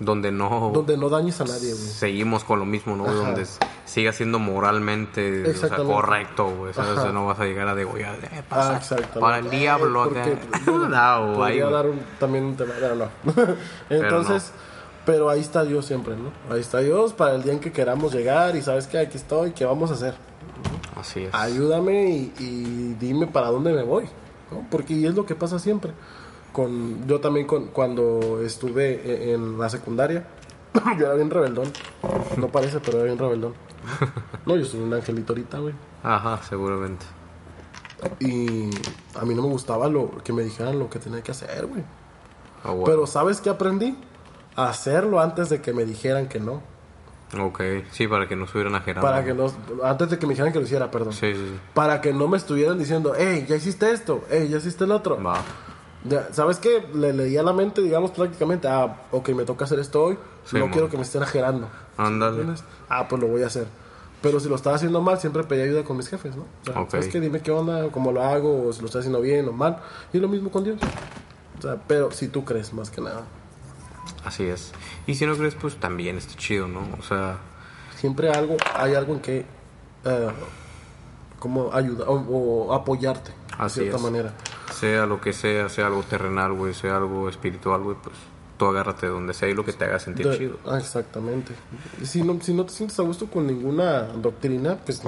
B: Donde no...
A: donde no dañes a nadie, güey.
B: Seguimos con lo mismo, ¿no?
A: Ajá.
B: Donde siga siendo moralmente o sea,
A: Exactamente.
B: correcto, güey. ¿sabes? O sea, no vas a llegar a degollar. Eh,
A: Ah,
B: pasa
A: exactamente.
B: para el diablo acá. [LAUGHS]
A: Bueno,
B: no,
A: dar un- también un tema, [LAUGHS] pero no. Entonces, pero, ahí está Dios siempre, ¿no? Ahí está Dios para el día en que queramos llegar y sabes que aquí estoy, ¿qué vamos a hacer?
B: Así es.
A: Ayúdame y, y dime para dónde me voy, ¿no? Porque es lo que pasa siempre. Con, yo también con, cuando estuve e- en la secundaria, [LAUGHS] yo era bien rebeldón. No parece, pero era bien rebeldón. No, yo soy un angelito ahorita, güey.
B: Ajá, seguramente.
A: Y a mí no me gustaba lo que me dijeran lo que tenía que hacer, güey.
B: Ah.
A: Pero ¿sabes qué aprendí? A hacerlo antes de que me dijeran que no.
B: Ok, sí, para que no estuvieran a
A: Para que no... Antes de que me dijeran que lo hiciera, perdón.
B: Sí, sí, sí.
A: Para que no me estuvieran diciendo, hey, ya hiciste esto, hey, ya hiciste el otro.
B: Va.
A: ¿Sabes qué? Le leía la mente, digamos, prácticamente, ah, ok, me toca hacer esto hoy,
B: Sí,
A: no
B: mon.
A: quiero que me estén ajerando.
B: Ándale.
A: ¿Entiendes? Ah, pues lo voy a hacer. Pero si lo estaba haciendo mal, siempre pedí ayuda con mis jefes, ¿no? O sea,
B: Ok.
A: ¿sabes qué? Dime qué onda, cómo lo hago, o si lo estoy haciendo bien o mal. Y lo mismo con Dios. O sea, pero si tú crees, más que nada.
B: Así es. Y si no crees, pues también está chido, ¿no? O sea,
A: Siempre algo, hay algo en que, eh, como ayuda, o, o apoyarte, de
B: Así
A: cierta
B: es.
A: manera.
B: Sea lo que sea, sea algo terrenal, güey, sea algo espiritual, güey, pues tú agárrate de donde sea y lo que te haga sentir
A: De-
B: chido.
A: ah, exactamente. Si no, si no te sientes a gusto con ninguna doctrina, pues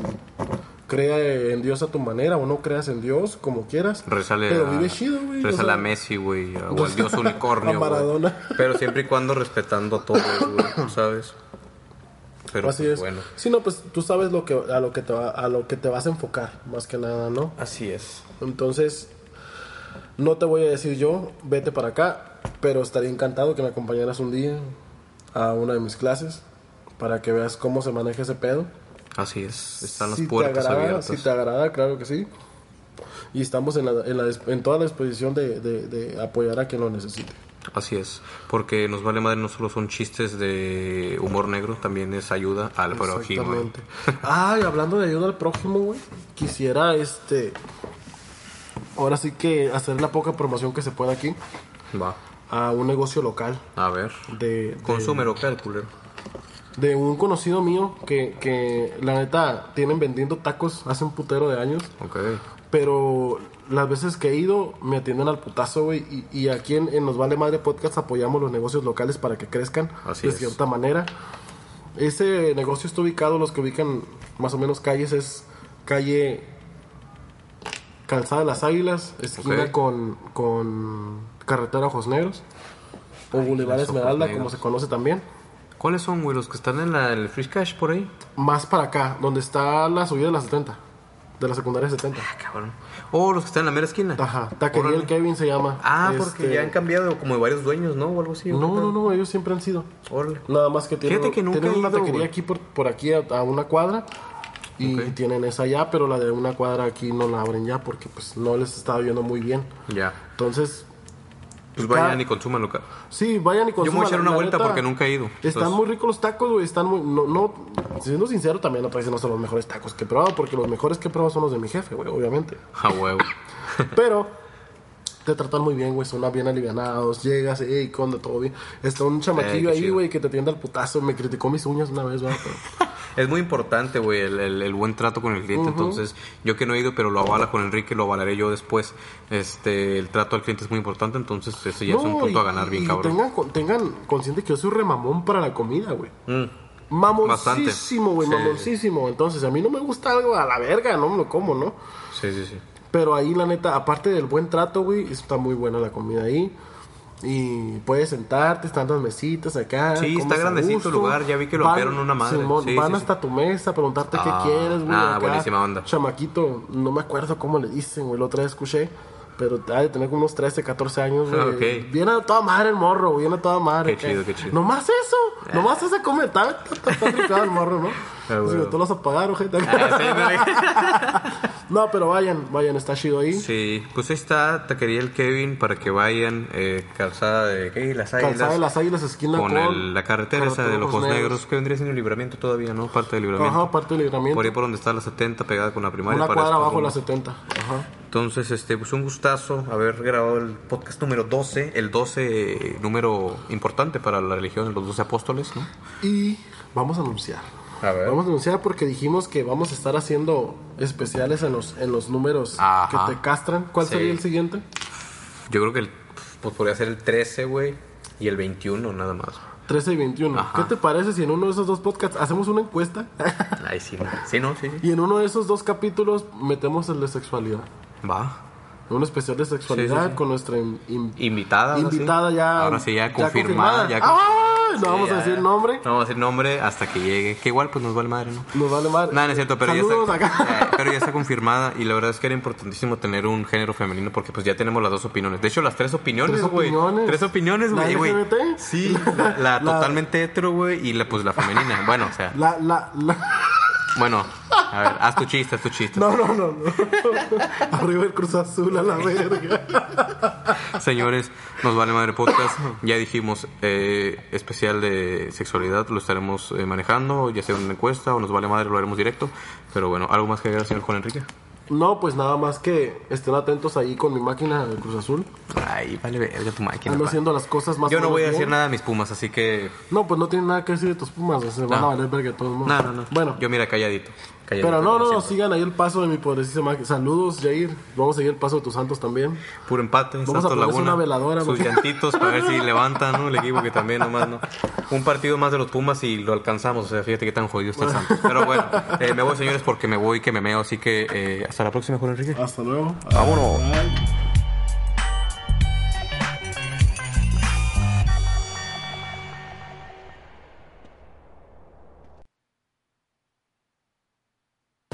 A: crea en Dios a tu manera o no creas en Dios, como quieras.
B: Rezale
A: Pero
B: a,
A: vive chido, güey.
B: rezale a Messi, güey, o al dios [LAUGHS] unicornio,
A: a. Maradona.
B: Pero siempre y cuando respetando a todos, güey, ¿sabes? Pero
A: Así
B: pues,
A: es.
B: bueno.
A: Sí, no, pues tú sabes lo que, a, lo que te va, a lo que te vas a enfocar, más que nada, ¿no?
B: Así es.
A: Entonces, no te voy a decir yo, vete para acá, pero estaría encantado que me acompañaras un día a una de mis clases para que veas cómo se maneja ese pedo.
B: Así es. Están las
A: Si te
B: puertas
A: agrada,
B: abiertas.
A: Si te agrada, claro que sí. Y estamos en, la, en, la dis- en toda la disposición de, de- de apoyar a quien lo necesite.
B: Así es. Porque nos vale madre no solo son chistes de humor negro, también es ayuda al prójimo.
A: Exactamente. Ay, hablando de ayuda al prójimo, güey. Quisiera, este... Ahora sí que hacer la poca promoción que se pueda aquí
B: Va.
A: a un negocio local
B: A ver.
A: de, de-
B: Consume local, culero.
A: de un conocido mío que, que la neta tienen vendiendo tacos hace un putero de años.
B: Ok.
A: Pero las veces que he ido me atienden al putazo, güey. Y, y aquí en, en Nos Vale Madre Podcast apoyamos los negocios locales para que crezcan
B: Así
A: de
B: es.
A: cierta manera. Ese negocio está ubicado, los que ubican más o menos calles, es calle Calzada de las Águilas, esquina con, con carretera Ojos Negros. O Boulevard Esmeralda, como se conoce también.
B: ¿Cuáles son, güey? ¿Los que están en la, el Free Cash por ahí?
A: Más para acá, donde está la subida de la 70. De la secundaria 70.
B: Ah, cabrón. Oh, los que están en la mera esquina.
A: Ajá, Taquería el Kevin se llama.
B: Ah, porque
A: Este,
B: ya han cambiado como de varios dueños, ¿no? O algo así. ¿o
A: No, no, no, ellos siempre han sido.
B: Órale.
A: Nada más que tienen,
B: Fíjate que nunca
A: tienen una taquería aquí por, por aquí a, a una cuadra y
B: Ok.
A: tienen esa ya, pero la de una cuadra aquí no la abren ya porque pues no les estaba viendo muy bien.
B: Ya.
A: Entonces,
B: Pues vayan y consuman local.
A: sí, vayan y
B: Yo me voy a
A: consuman.
B: echar una vuelta
A: neta,
B: porque nunca he ido.
A: Están
B: Entonces-
A: muy ricos los tacos, güey. Están muy. No, no, siendo sincero, también no parece no son los mejores tacos que he probado, porque los mejores que he probado son los de mi jefe, güey, obviamente.
B: A huevo.
A: Pero te tratan muy bien, güey. Son bien alivianados. Llegas, hey, ¿qué onda? ¿Todo bien? Está un chamaquillo
B: Eh,
A: ahí, güey, que te atiende al putazo. Me criticó mis uñas una vez. Pero- [LAUGHS]
B: Es muy importante, güey, el, el- el buen trato con el cliente. Entonces, yo que no he ido, pero lo avala con Enrique, lo avalaré yo después. Este, el trato al cliente es muy importante, entonces ese ya es un punto a ganar bien
A: y
B: cabrón.
A: Tengan, tengan consciente que yo soy remamón para la comida, güey.
B: Mm,
A: Mamoncísimo, güey,
B: Sí.
A: mamoncísimo. Entonces, a mí no me gusta algo a la verga, no me lo como, ¿no?
B: Sí, sí, sí.
A: Pero ahí, la neta, aparte del buen trato, güey, está muy buena la comida ahí. Y puedes sentarte, están las mesitas acá.
B: Sí, está grandecito el lugar, ya vi que lo ampliaron una madre.
A: Simón,
B: Sí,
A: van
B: sí,
A: hasta tu mesa a preguntarte
B: Ah,
A: qué quieres, güey.
B: ah,
A: acá.
B: buenísima onda.
A: Chamaquito, no me acuerdo cómo le dicen, güey, la otra vez escuché. Pero ha de tener como unos 13, 14 años, güey. [LAUGHS]
B: Ok.
A: Viene a toda madre el morro, güey, viene a toda madre.
B: Qué chido, qué chido.
A: Nomás eso, nomás ese come, está, está, está el morro, ¿no?
B: Ah,
A: Si
B: güey.
A: me tú lo vas a pagar, ojete.
B: Ah, sí, [LAUGHS] no,
A: pero vayan, vayan, está chido ahí.
B: Sí, pues ahí está, taquería el Kevin para que vayan, eh, calzada de ¿qué? las águilas.
A: Calzada de las Águilas, esquina
B: con el- la carretera esa de los ojos negros, que vendría siendo el libramiento todavía, ¿no? Parte del libramiento.
A: Ajá, parte del libramiento.
B: Por ahí por donde está la 70, pegada con la primaria.
A: Una cuadra abajo de la
B: rumos.
A: 70. Ajá.
B: Entonces, este, pues un gustazo haber grabado el podcast número 12, el 12 eh, número importante para la religión de los 12 apóstoles, ¿no?
A: Y vamos a anunciar.
B: A ver.
A: Vamos a anunciar porque dijimos que vamos a estar haciendo especiales en los, en los números
B: Ajá.
A: que te castran. ¿Cuál
B: Sí.
A: sería el siguiente?
B: Yo creo que el, pues podría ser el 13, güey, y el 21 nada más.
A: 13 y 21.
B: Ajá.
A: ¿Qué te parece si en uno de esos dos podcasts hacemos una encuesta
B: Ay, sí, no. Sí, no, sí, sí.
A: y en uno de esos dos capítulos metemos el de sexualidad?
B: Va.
A: Un especial de sexualidad
B: Sí, sí, sí.
A: con nuestra in- in-
B: Invitada.
A: invitada ya.
B: Ahora sí, ya confirmada.
A: No vamos a decir nombre.
B: No vamos a decir nombre hasta que llegue. Que igual, pues nos vale madre, ¿no?
A: Nos vale madre.
B: Nada, no es cierto, pero ya, está,
A: acá. [LAUGHS]
B: pero ya está confirmada y la verdad es que era importantísimo tener un género femenino porque pues ya tenemos las dos opiniones. De hecho, las tres opiniones,
A: ¿Tres
B: güey.
A: opiniones?
B: Tres opiniones,
A: ¿La
B: güey. Sí, la, [LAUGHS] la
A: La-
B: totalmente hetero, güey, y la, pues la femenina. Bueno, o sea,
A: La, la, la...
B: bueno, a ver, haz tu chiste, haz tu chiste.
A: No, no, no, no. [LAUGHS] Arriba el Cruz Azul a la verga.
B: Señores, nos vale madre podcast. Ya dijimos, eh, especial de sexualidad lo estaremos eh, manejando, ya sea una encuesta o nos vale madre, lo haremos directo. Pero bueno, ¿algo más que agregar, señor Juan Enrique?
A: No, pues nada más que estén atentos ahí con mi máquina de Cruz Azul.
B: Ay, vale verga tu máquina.
A: Ando
B: pa.
A: haciendo las cosas más
B: Yo no voy a decir
A: bien.
B: nada de mis pumas, así que.
A: No, pues no tiene nada que decir de tus pumas, se van a valer verga de todos modos.
B: No, no, no.
A: Bueno,
B: Yo mira calladito.
A: Pero no, no, sigan ahí el paso de mi poderosísima. Saludos, Jair. Vamos a seguir el paso de tus santos también.
B: Puro empate,
A: Vamos a
B: Santos
A: ponerse
B: Laguna.
A: una veladora,
B: Sus
A: porque-
B: llantitos para ver si [LAUGHS] levantan, ¿no? El equipo que también nomás, ¿no? Un partido más de los Pumas y lo alcanzamos. O sea, fíjate qué tan jodido está el Santos. Pero bueno, [LAUGHS] eh, me voy, señores, porque me voy que me meo. Así que eh, hasta la próxima, Juan Enrique.
A: Hasta luego.
B: Vámonos.
A: Bye.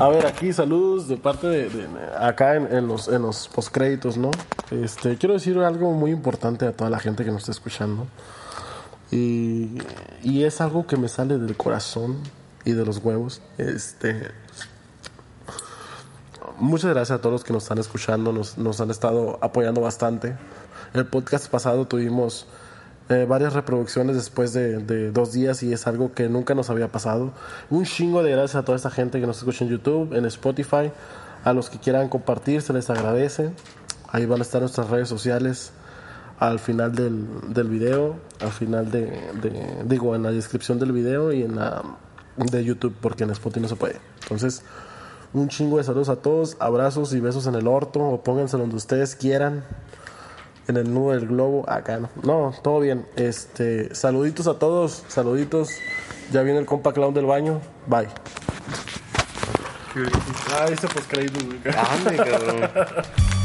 A: A ver, aquí saludos de parte de, acá en, en los en los postcréditos, ¿no? Este, quiero decir algo muy importante a toda la gente que nos está escuchando. Y, y es algo que me sale del corazón y de los huevos. Este, muchas gracias a todos los que nos están escuchando, nos, nos han estado apoyando bastante. El podcast pasado tuvimos eh, varias reproducciones después de, de dos días y es algo que nunca nos había pasado. Un chingo de gracias a toda esta gente que nos escucha en YouTube, en Spotify. A los que quieran compartir, se les agradece. Ahí van a estar nuestras redes sociales al final del, del video, al final de, de- digo, en la descripción del video y en la de YouTube, porque en Spotify no se puede. Entonces, un chingo de saludos a todos, abrazos y besos en el orto, o pónganse donde ustedes quieran, en el nudo del globo, acá no. No, todo bien. Este, saluditos a todos, saluditos. Ya viene el compa clown del baño. Bye. Ah, pues créditos.
B: Cabrón. [LAUGHS]